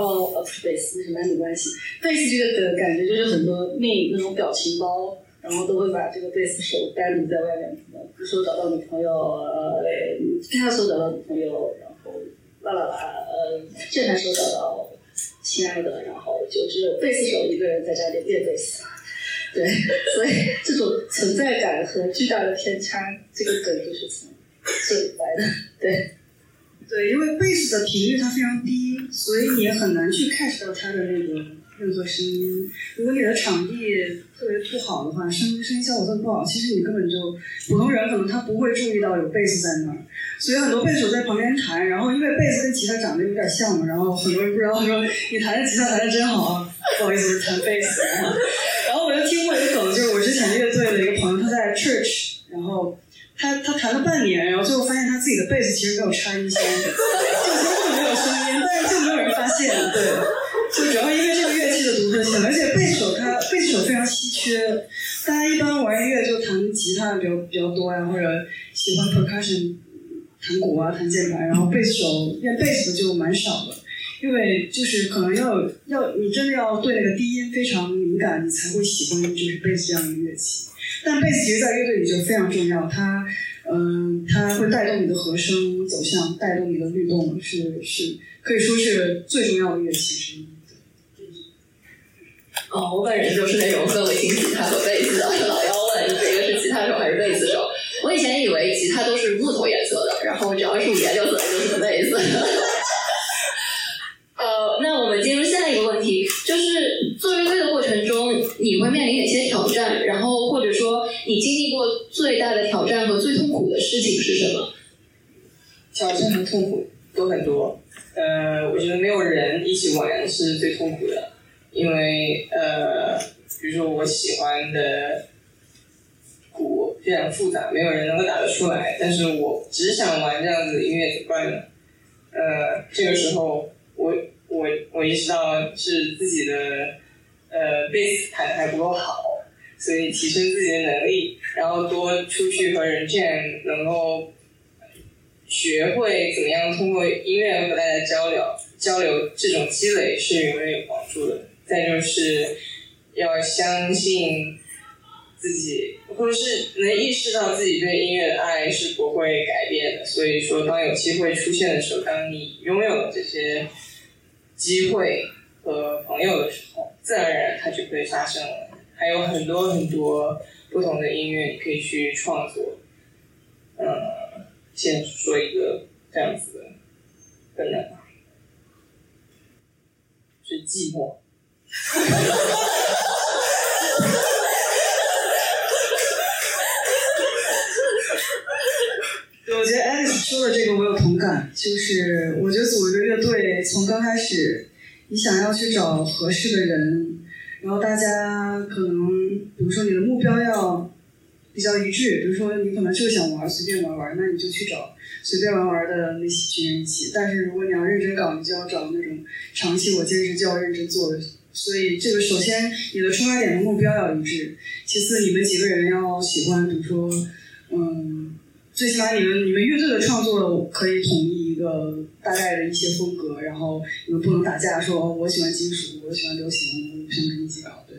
贝斯，是男女关系。贝斯这个梗感觉就是很多 meme 那种表情包，然后都会把这个贝斯手单独在外面，比如说找到女朋友，呃，吉他手找到女朋友，然后啦啦啦，呃，键盘手找到亲爱的，然后就只有贝斯手一个人在家里练贝斯。对，所以这种存在感和巨大的偏差，这个梗就是从这里来的。对，对，因为贝斯的频率它非常低，所以你也很难去 catch 到它的那个任何声音。如果你的场地特别不好的话，声音声音效果特别不好，其实你根本就普通人可能他不会注意到有贝斯在那儿。所以很多贝斯手在旁边弹，然后因为贝斯跟吉他长得有点像嘛，然后很多人不知道说你弹的吉他弹的真好啊，不好意思，弹贝斯。他他弹了半年，然后最后发现他自己的贝斯其实没有插音线，就根本没有声音，但是就没有人发现，对，就主要因为这个乐器的独特性，而且贝斯手他贝斯手非常稀缺，大家一般玩音乐就弹吉他比较比较多呀，或者喜欢 percussion。弹鼓啊，弹键盘，然后贝斯手练贝斯的就蛮少的，因为就是可能要要你真的要对那个低音非常敏感，你才会喜欢就是贝斯这样的乐器。但贝斯其实，在乐队里就非常重要，它嗯，它会带动你的和声走向，带动你的律动，是是可以说是最重要的乐器之一。哦，我本人就是那种分不清吉他和贝斯的，老要问这个是吉他手还是贝斯手。我以前以为吉他都是木头颜色的，然后只要是五颜六色的就是贝斯。呃，那我们进入下一个问题，就是做乐队的过程中，你会面临哪些挑战？然后你经历过最大的挑战和最痛苦的事情是什么？挑战和痛苦都很多。呃，我觉得没有人一起玩是最痛苦的，因为呃，比如说我喜欢的。鼓非常复杂，没有人能够打得出来。但是我只想玩这样子的音乐，怎么办呢？呃，这个时候我我我意识到是自己的呃贝斯弹的还不够好，所以提升自己的能力，然后多出去和人 jam，能够学会怎么样通过音乐和大家交流交流，这种积累是永远有帮助的。再就是要相信。自己，或者是能意识到自己对音乐的爱是不会改变的。所以说，当有机会出现的时候，当你拥有了这些机会和朋友的时候，自然而然它就会发生了。还有很多很多不同的音乐你可以去创作。嗯，先说一个这样子的困难吧，是寂寞。我觉得 Alice 说的这个我有同感，就是我觉得组一个乐队，从刚开始，你想要去找合适的人，然后大家可能，比如说你的目标要比较一致，比如说你可能就想玩随便玩玩，那你就去找随便玩玩的那些群人一起。但是如果你要认真搞，你就要找那种长期我坚持就要认真做的。所以这个首先你的出发点和目标要一致，其次你们几个人要喜欢，比如说，嗯。最起码你们你们乐队的创作可以统一一个大概的一些风格，然后你们不能打架，说我喜欢金属，我喜欢流行，我想跟你一起搞，对。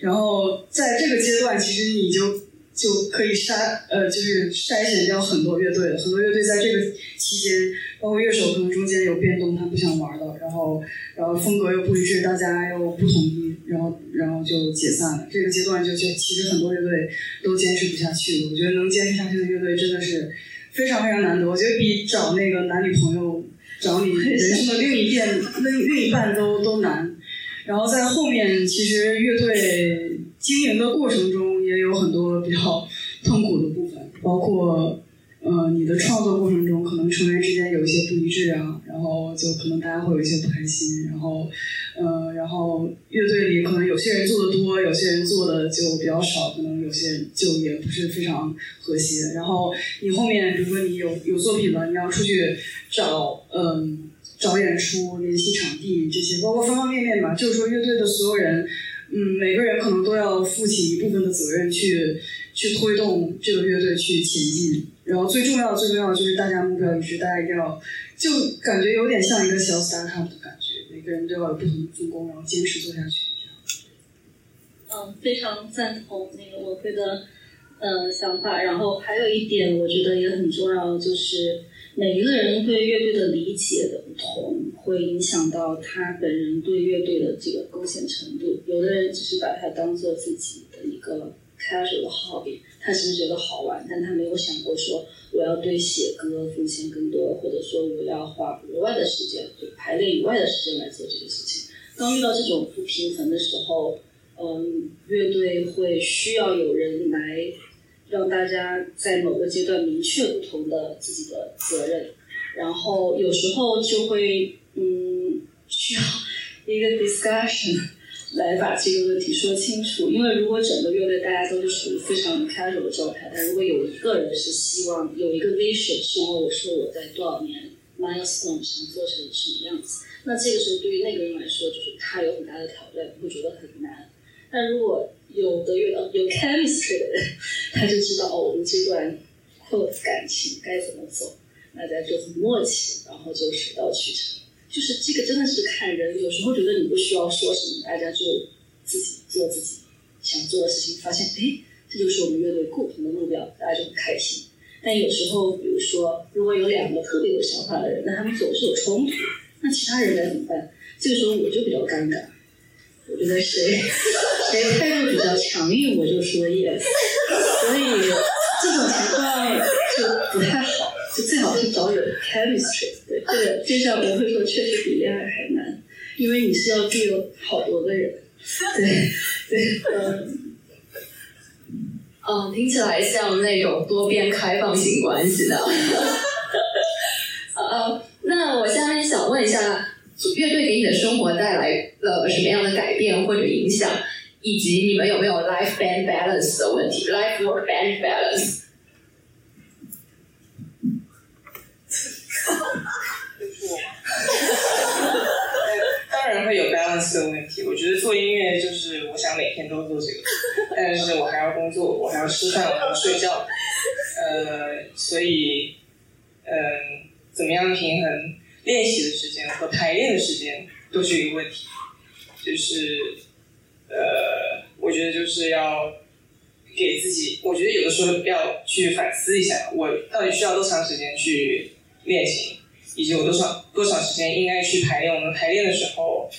然后在这个阶段，其实你就就可以筛呃，就是筛选掉很多乐队，很多乐队在这个期间，包括乐手可能中间有变动，他不想玩了，然后然后风格又不一致，大家又不统一。然后，然后就解散了。这个阶段就就其实很多乐队都坚持不下去了。我觉得能坚持下去的乐队真的是非常非常难得。我觉得比找那个男女朋友、找你人生的另一遍、另另一半都都难。然后在后面，其实乐队经营的过程中也有很多比较痛苦的部分，包括呃你的创作过程中可能成员之间有一些不一致啊。然后就可能大家会有一些不开心，然后，然后乐队里可能有些人做的多，有些人做的就比较少，可能有些人就也不是非常和谐。然后你后面，比如说你有有作品了，你要出去找，嗯，找演出、联系场地这些，包括方方面面吧。就是说，乐队的所有人，嗯，每个人可能都要负起一部分的责任，去去推动这个乐队去前进。然后最重要、最重要的就是大家目标一致，大家一定要就感觉有点像一个小 startup 的感，个人都要有不同的分工，然后坚持做下去。嗯，非常赞同那个我会的呃想法。然后还有一点，我觉得也很重要，就是每一个人对乐队的理解的不同，会影响到他本人对乐队的这个贡献程度。有的人只是把它当做自己的一个 casual 的 hobby。他只是觉得好玩，但他没有想过说我要对写歌奉献更多，或者说我要花额外的时间，对排练以外的时间来做这个事情。当遇到这种不平衡的时候，嗯，乐队会需要有人来让大家在某个阶段明确不同的自己的责任，然后有时候就会嗯需要一个 discussion。来把这个问题说清楚，因为如果整个乐队大家都是属于非常 casual 的状态，但如果有一个人是希望有一个 vision，希望我说我在多少年 milestone 想做成什么样子，那这个时候对于那个人来说，就是他有很大的挑战，会觉得很难。但如果有的乐有 chemistry 的人，他就知道哦，我们这段或感情该怎么走，大家就很默契，然后就水到渠成。就是这个真的是看人，有时候觉得你不需要说什么，大家就自己做自己想做的事情，发现哎，这就是我们乐队共同的目标，大家就很开心。但有时候，比如说，如果有两个特别有想法的人，那他们总是有冲突，那其他人该怎么办？这个时候我就比较尴尬。我觉得谁谁态度比较强硬，我就说 yes。所以这种情况就不太好。就最好是找有 chemistry，对，这个就像我会说，确实比恋爱还难，因为你是要具有好多个人，对对，嗯，嗯，听起来像那种多边开放型关系的。呃，那我下面想问一下，乐队给你的生活带来了什么样的改变或者影响，以及你们有没有 life band balance 的问题，life work band balance？当然会有 balance 的问题。我觉得做音乐就是我想每天都做这个，但是我还要工作，我还要吃饭，我还要睡觉。呃，所以，嗯，怎么样平衡练习的时间和排练的时间都是一个问题。就是，呃，我觉得就是要给自己，我觉得有的时候要去反思一下，我到底需要多长时间去练琴。以及我多少多少时间应该去排练？我们排练的时候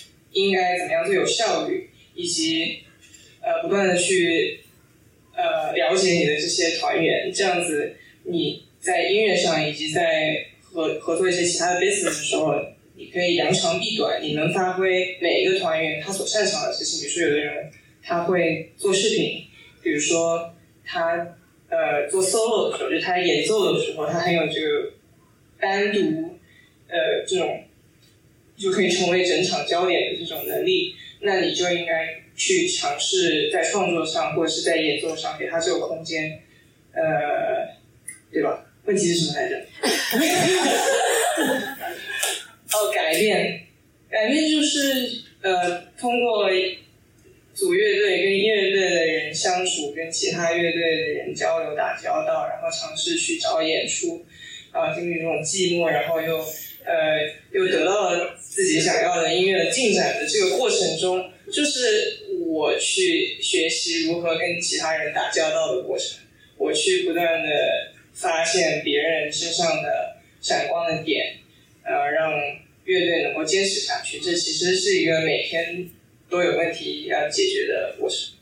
应该怎么样最有效率？以及呃，不断的去呃了解你的这些团员，这样子你在音乐上以及在合合作一些其他的 business 的时候，你可以扬长避短，你能发挥每一个团员他所擅长的事情。比如说，有的人他会做视频，比如说他呃做 solo 的时候，就他演奏的时候，他很有这个单独。呃，这种就可以成为整场焦点的这种能力，那你就应该去尝试在创作上或者是在演奏上给他这个空间，呃，对吧？问题是什么来着？哦，改变，改变就是呃，通过组乐队跟乐队的人相处，跟其他乐队的人交流打交道，然后尝试去找演出，啊，经历这种寂寞，然后又。呃，又得到了自己想要的音乐的进展的这个过程中，就是我去学习如何跟其他人打交道的过程，我去不断的发现别人身上的闪光的点，呃，让乐队能够坚持下去。这其实是一个每天都有问题要解决的过程。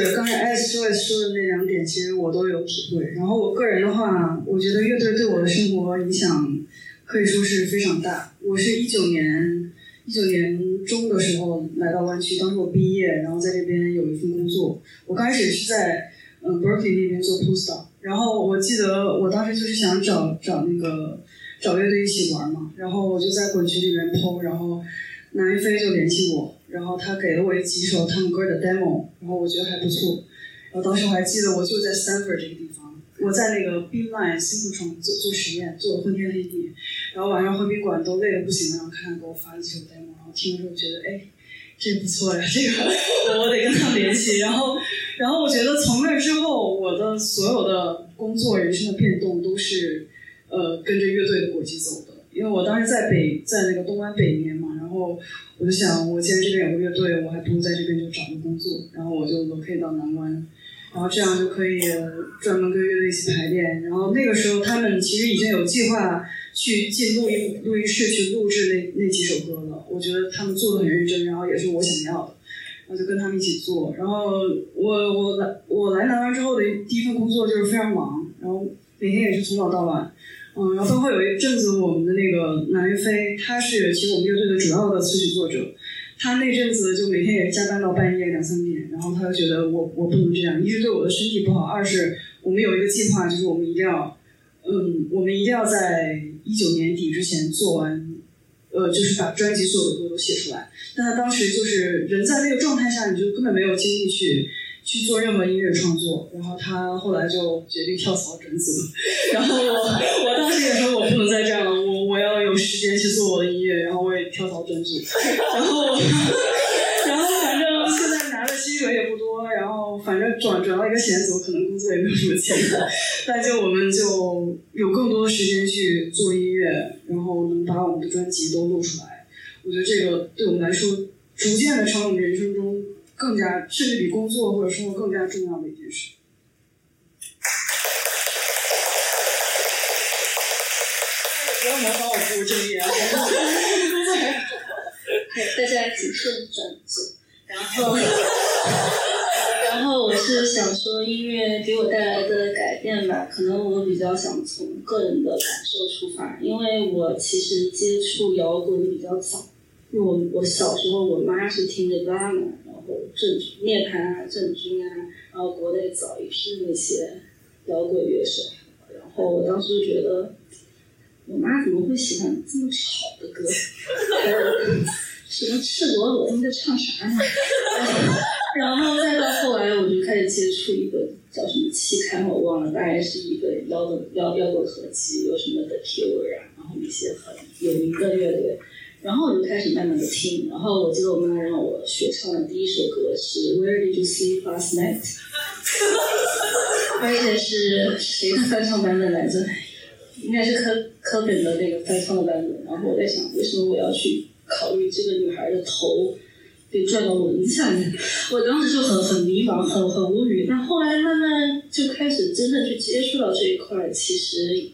嗯。对，刚才艾斯 Joyce 说的那两点，其实我都有体会。然后我个人的话，我觉得乐队对我的生活影响可以说是非常大。我是一九年，一一九年中的时候来到湾区，当时我毕业，然后在这边有一份工作。我刚开始是在嗯 Berkeley 那边做 postdoc，然后我记得我当时就是想找找那个找乐队一起玩嘛，然后我就在滚群里面 PO，然后南一飞就联系我，然后他给了我几首他们歌的 demo，然后我觉得还不错。然后当时我还记得我就在 Stanford 这个地方，我在那个 Beamline 新裤床做做实验，做的昏天黑地，然后晚上回宾馆都累得不行了，然后看他给我发了几首 demo，然后听的时候觉得哎，这不错呀，这个我得跟他联系。然后然后我觉得从那之后，我的所有的工作、人生的变动都是呃跟着乐队的轨迹走的。因为我当时在北在那个东湾北面嘛，后我就想，我既然这边有个乐队，我还不如在这边就找个工作，然后我就我可以到南湾。然后这样就可以专门跟乐队一起排练。然后那个时候他们其实已经有计划去进录音录音室去录制那那几首歌了。我觉得他们做的很认真，然后也是我想要的，然后就跟他们一起做。然后我我来我来南湾之后的第一份工作就是非常忙，然后每天也是从早到晚。嗯，然后包括有一阵子我们的那个南岳飞，他是其实我们乐队的主要的词曲作者。他那阵子就每天也是加班到半夜两三点，然后他就觉得我我不能这样，一是对我的身体不好，二是我们有一个计划，就是我们一定要，嗯，我们一定要在一九年底之前做完，呃，就是把专辑所有的歌都写出来。但他当时就是人在那个状态下，你就根本没有精力去去做任何音乐创作。然后他后来就决定跳槽转组，然后我我当时也说我不能再这样了，我我要有时间去做我的音乐，然后我也跳槽转组，然后 然后反正现在拿的薪水也不多，然后反正转转到一个险组，可能工作也没有什么前途，但就我们就有更多的时间去做音乐，然后能把我们的专辑都录出来。我觉得这个对我们来说，逐渐的成为我们人生中更加甚至比工作或者生活更加重要的一件事。不要模仿我不务正业啊！大家谨慎转组，然后，然后我是想说，音乐给我带来的改变吧，可能我比较想从个人的感受出发，因为我其实接触摇滚比较早，因为我我小时候我妈是听着 v a n 然后郑涅槃啊、郑钧啊，然后国内早一批那些摇滚乐手，然后我当时就觉得。我妈怎么会喜欢这么吵的歌？什么赤裸裸，他们在唱啥呢？然后再到后来，我就开始接触一个叫什么期刊，我忘了，大概是一个摇滚摇摇滚合集，有什么 The Cure 啊，然后一些很有名的乐队。然后我就开始慢慢的听。然后我记得我妈让我学唱的第一首歌是 Where Did You Sleep Last Night？而且是谁的翻唱版本来着？应该是科科本的那个翻唱的版本，然后我在想，为什么我要去考虑这个女孩的头被转到轮子下面？我当时就很很迷茫，很很无语。但后来慢慢就开始真的去接触到这一块，其实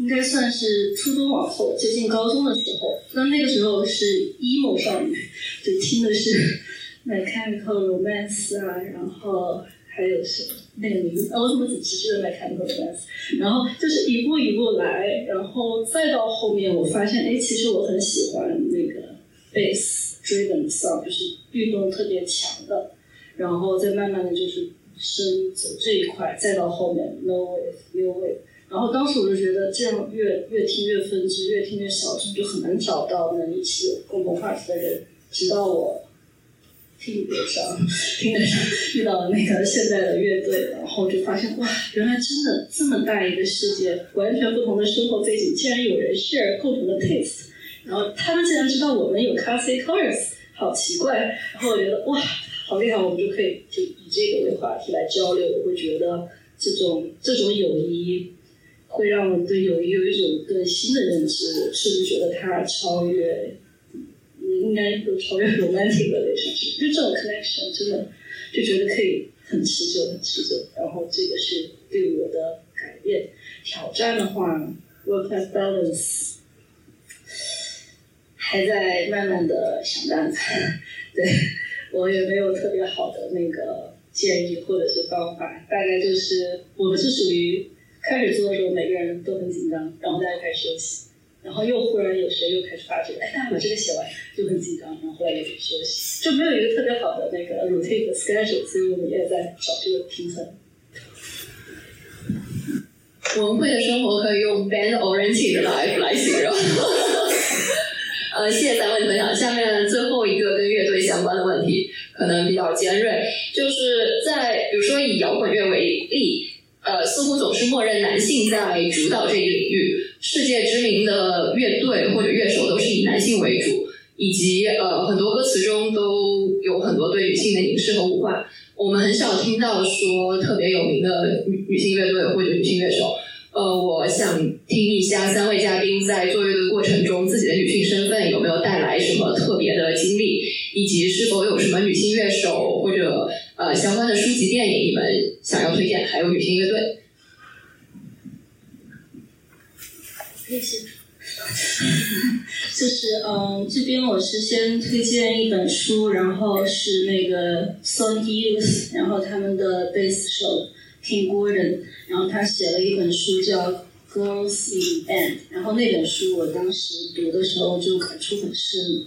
应该算是初中往后接近高中的时候。那那个时候是 emo 少女，就听的是 My Chemical Romance 啊，然后。还有什那个名字？我怎么只只记得来看过的 dance？然后就是一步一步来，然后再到后面，我发现，哎，其实我很喜欢那个 bass driven song，就是律动特别强的，然后再慢慢的就是深走这一块，再到后面 no way no way。然后当时我就觉得，这样越越听越分支，越听越小众，就很难找到能一起有共同话题的人。直到我。听得上，听得上，遇到了那个现在的乐队，然后就发现哇，原来真的这么大一个世界，完全不同的生活背景，竟然有人 share 共同的 taste，然后他们竟然知道我们有 classic colors，好奇怪，然后我觉得哇，好厉害，我们就可以就以这个为话题来交流，我会觉得这种这种友谊会让我对友谊有一种更新的认知，甚至觉得它超越。应该都超越 romantic 的 relationship，就这种 connection 真的就觉得可以很持久，很持久。然后这个是对我的改变。挑战的话，work-life balance 还在慢慢的想办法。对我也没有特别好的那个建议或者是方法，大概就是我们是属于开始做的时候每个人都很紧张，然后大家开始休息。然后又忽然有谁又开始发觉，哎，大家把这个写完就很紧张，然后后来又休息，就没有一个特别好的那个 routine schedule，所以我们也在找这个平衡。文慧的生活可以用 band oriented life 来形容。呃，谢谢三位分享。下面最后一个跟乐队相关的问题，可能比较尖锐，就是在比如说以摇滚乐为例，呃，似乎总是默认男性在主导这一领域，世界知名的乐队或者乐手都是以男性为主，以及呃很多歌词中都有很多对女性的凝视和物化。我们很少听到说特别有名的女女性乐队或者女性乐手。呃，我想听一下三位嘉宾在做乐的过程中，自己的女性身份有没有带来什么特别的经历，以及是否有什么女性乐手或者呃相关的书籍、电影你们想要推荐？还有女性乐队。谢谢。就是嗯，这边我是先推荐一本书，然后是那个 Song Youth，然后他们的贝斯手 King Gordon。然后他写了一本书叫《Girls in Band》，然后那本书我当时读的时候就感触很深，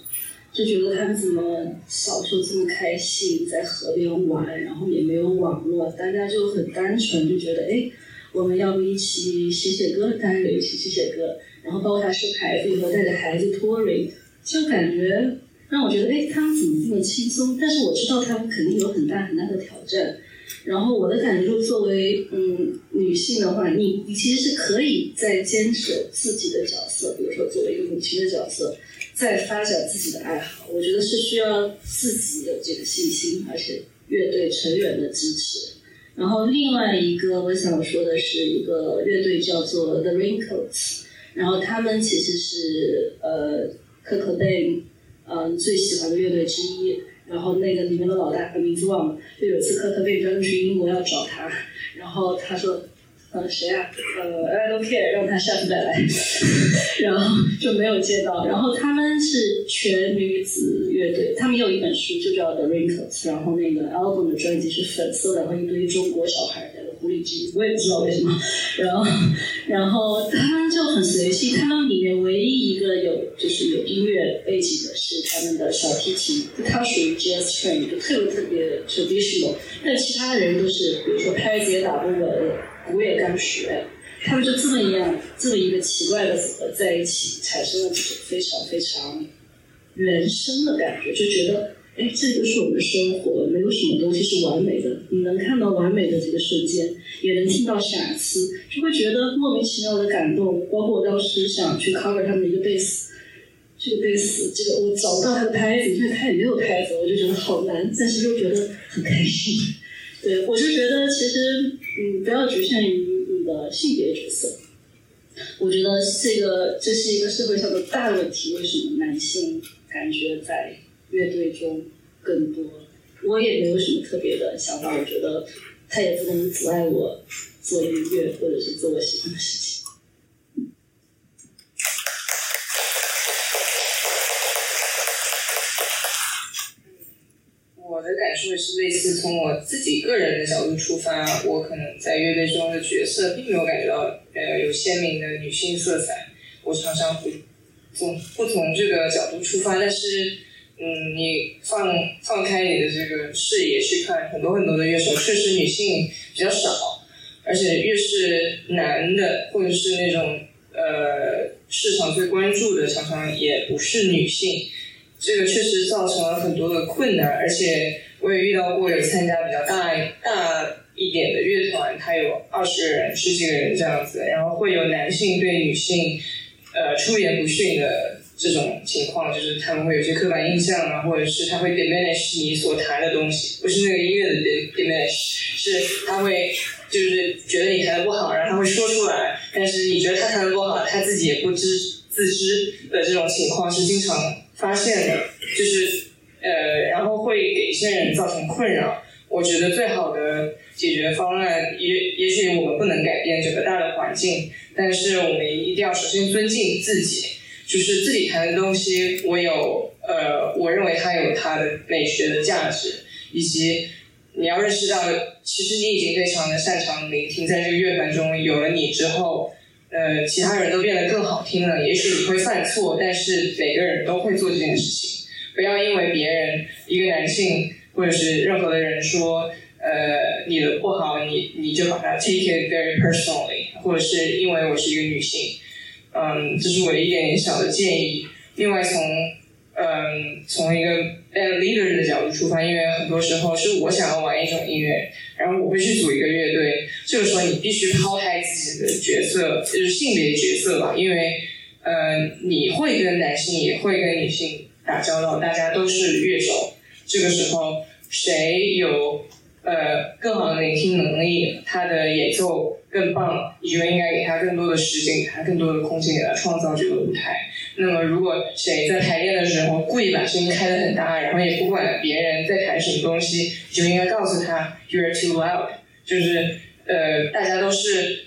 就觉得他们怎么小时候这么开心，在河边玩，然后也没有网络，大家就很单纯，就觉得哎，我们要不一起写写歌，大家就一起写写歌，然后包括他生孩子以后带着孩子 touring，就感觉让我觉得哎，他们怎么这么轻松？但是我知道他们肯定有很大很大的挑战。然后我的感觉就作为嗯女性的话，你你其实是可以在坚守自己的角色，比如说作为一个母亲的角色，在发展自己的爱好。我觉得是需要自己有这个信心，而且乐队成员的支持。然后另外一个我想说的是一个乐队叫做 The Raincoats，然后他们其实是呃可可贝嗯最喜欢的乐队之一。然后那个里面的老大，名字忘了。就有一次科特贝专门去英国要找他，然后他说：“呃，谁啊？呃，I don't care，让他下次再来。”然后就没有见到。然后他们是全女子乐队，他们有一本书就叫《The Wrinkles》，然后那个 album 的专辑是粉色的，然后一堆中国小孩的狐狸精，我也不知道为什么。然后，然后他就很随性，他们里面唯一一个有就是有音乐背景的是他们的小提琴，他属于 jazz train，就特别特别 traditional。但其他人都是，比如说拍子也打不稳，鼓也刚学，他们就这么一样，这么一个奇怪的组合在一起，产生了这种非常非常原生的感觉，就觉得。哎，这就是我们的生活，没有什么东西是完美的。你能看到完美的这个瞬间，也能听到瑕疵，就会觉得莫名其妙的感动。包括我当时想去 cover 他们的一个贝斯，这个贝斯，这个我找不到他的拍子，因为他也没有拍子，我就觉得好难，但是又觉得很开心。对，我就觉得其实，嗯，不要局限于你的性别角色。我觉得这个这是一个社会上的大问题，为什么男性感觉在？乐队中更多，我也没有什么特别的想法。我觉得他也不能阻碍我做音乐，或者是做我喜欢的事情。我的感受是类似，从我自己个人的角度出发，我可能在乐队中的角色并没有感觉到呃有鲜明的女性色彩。我常常会从不从这个角度出发，但是。嗯，你放放开你的这个视野去看，很多很多的乐手确实女性比较少，而且越是男的或者是那种呃市场最关注的，常常也不是女性，这个确实造成了很多的困难。而且我也遇到过有参加比较大大一点的乐团，它有二十个人、十几个人这样子，然后会有男性对女性呃出言不逊的。这种情况就是他们会有些刻板印象啊，或者是他会 diminish 你所弹的东西，不是那个音乐的 diminish，是他会就是觉得你弹的不好，然后他会说出来，但是你觉得他弹的不好，他自己也不知自知的这种情况是经常发现的，就是呃，然后会给一些人造成困扰。我觉得最好的解决方案，也也许我们不能改变整个大的环境，但是我们一定要首先尊敬自己。就是自己弹的东西，我有呃，我认为它有它的美学的价值，以及你要认识到，其实你已经非常的擅长聆听，在这个乐团中有了你之后，呃，其他人都变得更好听了，也许你会犯错，但是每个人都会做这件事情。不要因为别人一个男性或者是任何的人说，呃，你的不好，你你就把它 take it very personally，或者是因为我是一个女性，嗯，这是我一点点小的建议。另外从嗯，从一个 leader 的角度出发，因为很多时候是我想要玩一种音乐，然后我会去组一个乐队。这个时候你必须抛开自己的角色，就是性别角色吧，因为呃，你会跟男性也会跟女性打交道，大家都是乐手。这个时候谁有呃更好的聆听能力，他的演奏更棒，你就应该给他更多的时间，给他更多的空间，给他创造这个舞台。那么，如果谁在排练的时候故意把声音开得很大，然后也不管别人在弹什么东西，就应该告诉他 “you're too loud”。就是呃，大家都是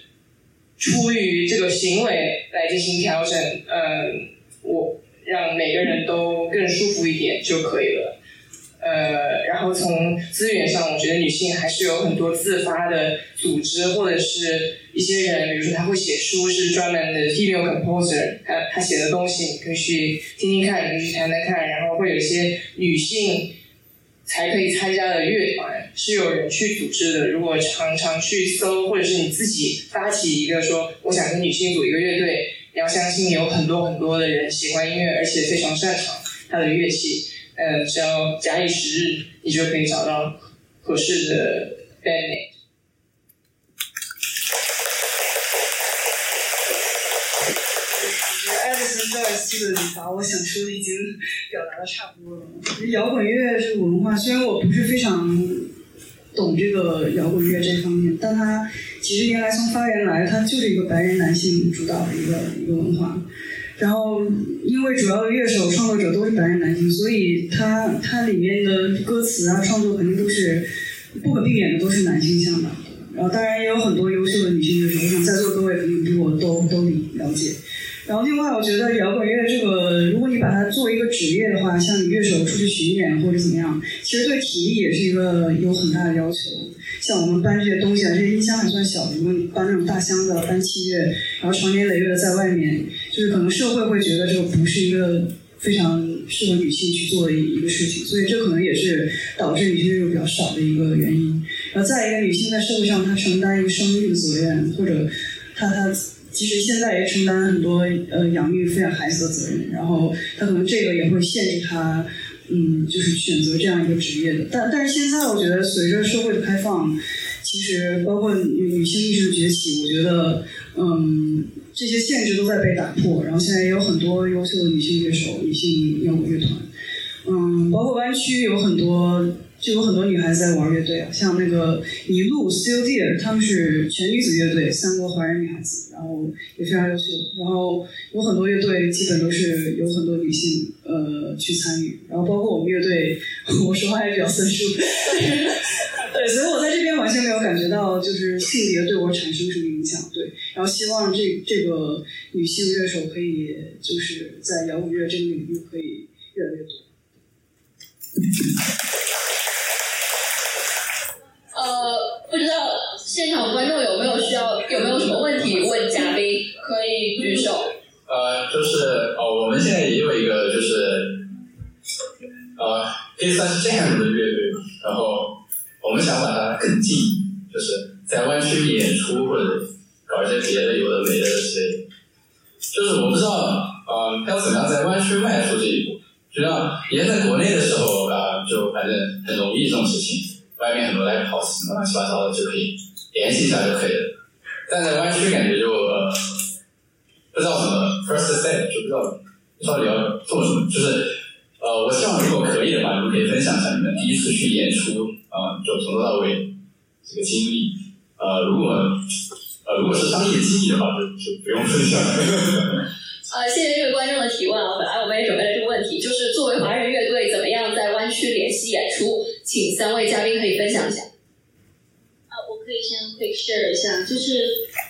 出于这个行为来进行调整，嗯，我让每个人都更舒服一点就可以了。呃，然后从资源上，我觉得女性还是有很多自发的组织，或者是一些人，比如说他会写书，是专门的 female composer，他他写的东西你可以去听听看，你可以去谈谈看，然后会有一些女性才可以参加的乐团，是有人去组织的。如果常常去搜，或者是你自己发起一个说，我想跟女性组一个乐队，你要相信有很多很多的人喜欢音乐，而且非常擅长他的乐器。呃，只要假以时日，你就可以找到合适的 bandmate。艾利森·尔斯的把我想说的已经表达的差不多了。摇滚乐这个文化，虽然我不是非常懂这个摇滚乐这方面，但它几十年来从发源来，它就是一个白人男性主导的一个一个文化。然后，因为主要的乐手、创作者都是白人男性，所以他他里面的歌词啊、创作肯定都是不可避免的都是男性向的。然后，当然也有很多优秀的女性乐手，我想在座各位肯定比我都都了解。然后，另外我觉得摇滚乐这个，如果你把它作为一个职业的话，像你乐手出去巡演或者怎么样，其实对体力也是一个有很大的要求。像我们搬这些东西啊，这些音箱还算小的，如果你搬那种大箱子、搬器乐，然后长年累月的在外面，就是可能社会会觉得这个不是一个非常适合女性去做的一个事情，所以这可能也是导致女性率比较少的一个原因。然后再一个，女性在社会上她承担一个生育的责任，或者她她。其实现在也承担很多呃养育抚养孩子的责任，然后他可能这个也会限制他，嗯，就是选择这样一个职业的。但但是现在我觉得随着社会的开放，其实包括女女性意识的崛起，我觉得嗯这些限制都在被打破。然后现在也有很多优秀的女性乐手、女性摇滚乐团，嗯，包括湾区有很多。就有很多女孩子在玩乐队啊，像那个一路 Still Dear，他们是全女子乐队，三个华人女孩子，然后也非常优秀。然后有很多乐队基本都是有很多女性呃去参与，然后包括我们乐队，我说话也比较算数。对，所以我在这边完全没有感觉到就是性别对我产生什么影响。对，然后希望这这个女性乐手可以就是在摇滚乐这个领域可以越来越多。呃，不知道现场观众有没有需要，有没有什么问题问嘉宾？可以举手。呃，就是哦，我们现在也有一个，就是呃，可以算是这样的以 share 一下，就是，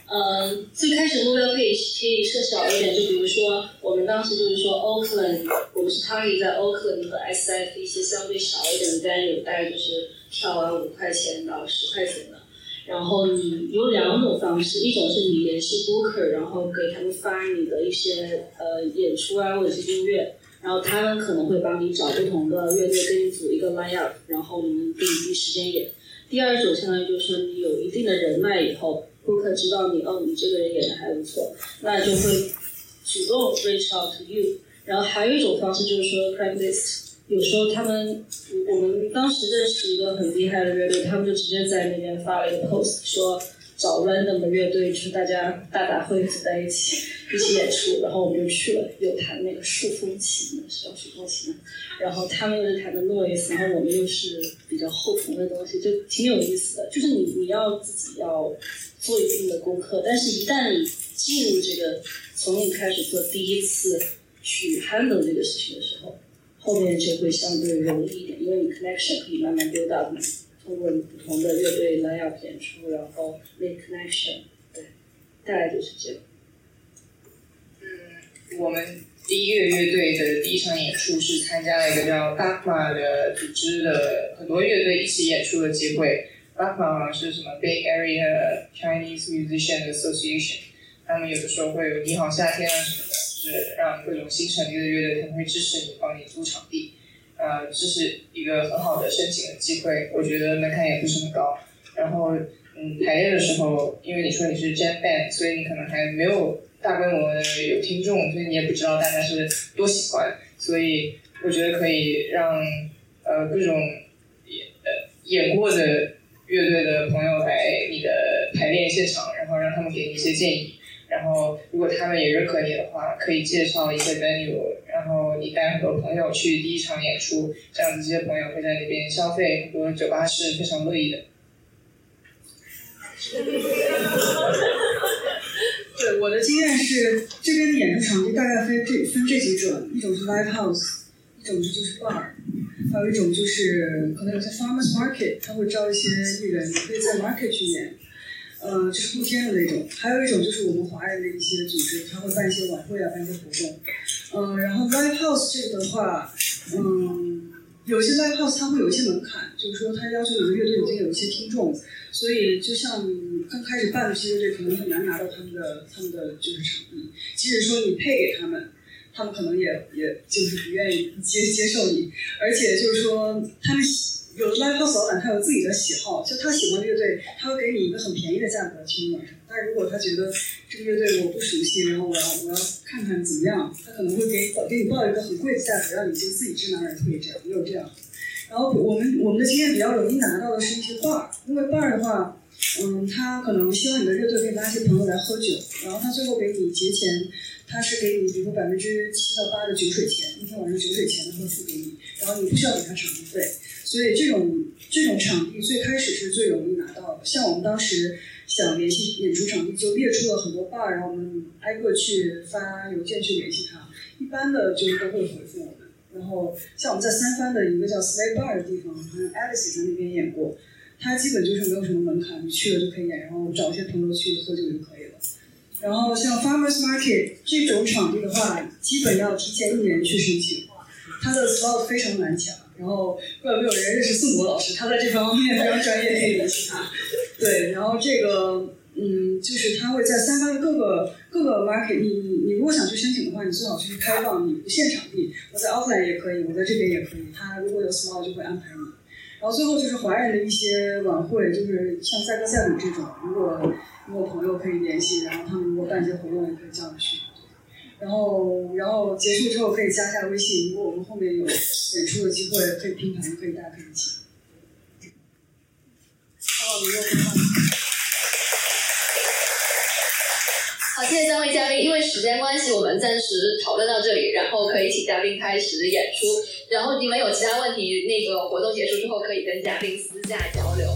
呃，最开始目标可以可以设小一点，就比如说，我们当时就是说，Oakland，我们是 target 在 Oakland 和 SF 一些相对少一点的 venue，大概就是跳完五块钱到十块钱的。然后你有两种方式，一种是你联系 booker，然后给他们发你的一些呃演出啊或者是音乐，然后他们可能会帮你找不同的乐队跟你组一个 line up，然后你们定一时间演。第二种相当于就是你有一定的人脉以后顾客知道你哦，你这个人演的还不错，那就会主动 reach out to you。然后还有一种方式就是说 Craigslist。有时候他们，我们当时认识一个很厉害的乐队，他们就直接在那边发了一个 post，说找 random 的乐队，就是大家大杂烩组在一起一起演出，然后我们就去了，有弹那个竖风琴的，是叫数风琴，然后他们又是弹的 noise，然后我们又是比较后朋的东西，就挺有意思的。就是你你要自己要做一定的功课，但是一旦进入这个，从你开始做第一次去 handle 这个事情的时候。后面就会相对容易一点，因为你 connection 可以慢慢 build up，通过你不同的乐队 line up 演出，然后 make connection，对，大概就是这样。我们第一个乐队的第一场演出是参加了一个叫 b a k m a 的组织的很多乐队一起演出的机会。b a k m a 是什么 Big Area Chinese Musician Association，他们有的时候会有你好夏天啊什么的。就是让各种新成立的乐队，他们会支持你，帮你租场地，呃，这是一个很好的申请的机会。我觉得门槛也不是很高。然后，嗯，排练的时候，因为你说你是 jam band，所以你可能还没有大规模的有听众，所以你也不知道大家是多喜欢。所以，我觉得可以让呃各种演呃演过的乐队的朋友来你的排练现场，然后让他们给你一些建议。然后，如果他们也认可你的话，可以介绍一些 venue，然后你带很多朋友去第一场演出，这样子这些朋友会在那边消费，很多酒吧是非常乐意的。对，我的经验是，这边的演出场地大概分这分这几种，一种是 live house，一种是就是 bar，还有一种就是可能有些 farmers market，他会招一些艺人，你可以在 market 去演。呃，就是露天的那种，还有一种就是我们华人的一些组织，他会办一些晚会啊，办一些活动。嗯，然后 live house 这个的话，嗯，有些 live house 它会有一些门槛，就是说它要求有的乐队已经有一些听众，所以就像刚开始办的这些乐队，可能很难拿到他们的他们的就是场地，即使说你配给他们，他们可能也也就是不愿意接接受你，而且就是说他们。有的 live house 老板他有自己的喜好，就他喜欢乐队，他会给你一个很便宜的价格听晚上。但是如果他觉得这个乐队我不熟悉，然后我要我要看看怎么样，他可能会给给你报一个很贵的价格，让你就自己知难而退这样，也有这样。然后我们我们的经验比较容易拿到的是一些 bar，因为 bar 的话，嗯，他可能希望你的乐队可以拉一些朋友来喝酒，然后他最后给你结钱，他是给你比如说百分之七到八的酒水钱，一天晚上酒水钱他会付给你，然后你不需要给他场地费。所以这种这种场地最开始是最容易拿到的。像我们当时想联系演出场地，就列出了很多 bar，然后我们挨个去发邮件去联系他。一般的就都会回复我们。然后像我们在三藩的一个叫 Slay Bar 的地方，好像 Alice 在那边演过，他基本就是没有什么门槛，你去了就可以演，然后找一些朋友去喝酒就可以了。然后像 Farmers Market 这种场地的话，基本要提前一年去申请，它的 slot 非常难抢。然后，不知道有没有人认识宋博老师？他在这方面非常专业，可以联系他。对，然后这个，嗯，就是他会在三藩的各个各个 market。你你你如果想去申请的话，你最好去开放，你不限场地。我在 offline 也可以，我在这边也可以。他如果有 small 就会安排你。然后最后就是华人的一些晚会，就是像赛歌赛舞这种，如果如果朋友可以联系，然后他们如果办一些活动，也可以叫你去。然后，然后结束之后可以加一下微信。如果我们后面有演出的机会，可以拼盘，可以大家可以一起。好，谢谢三位嘉宾。因为时间关系，我们暂时讨论到这里，然后可以请嘉宾开始演出。然后你们有其他问题，那个活动结束之后可以跟嘉宾私下交流。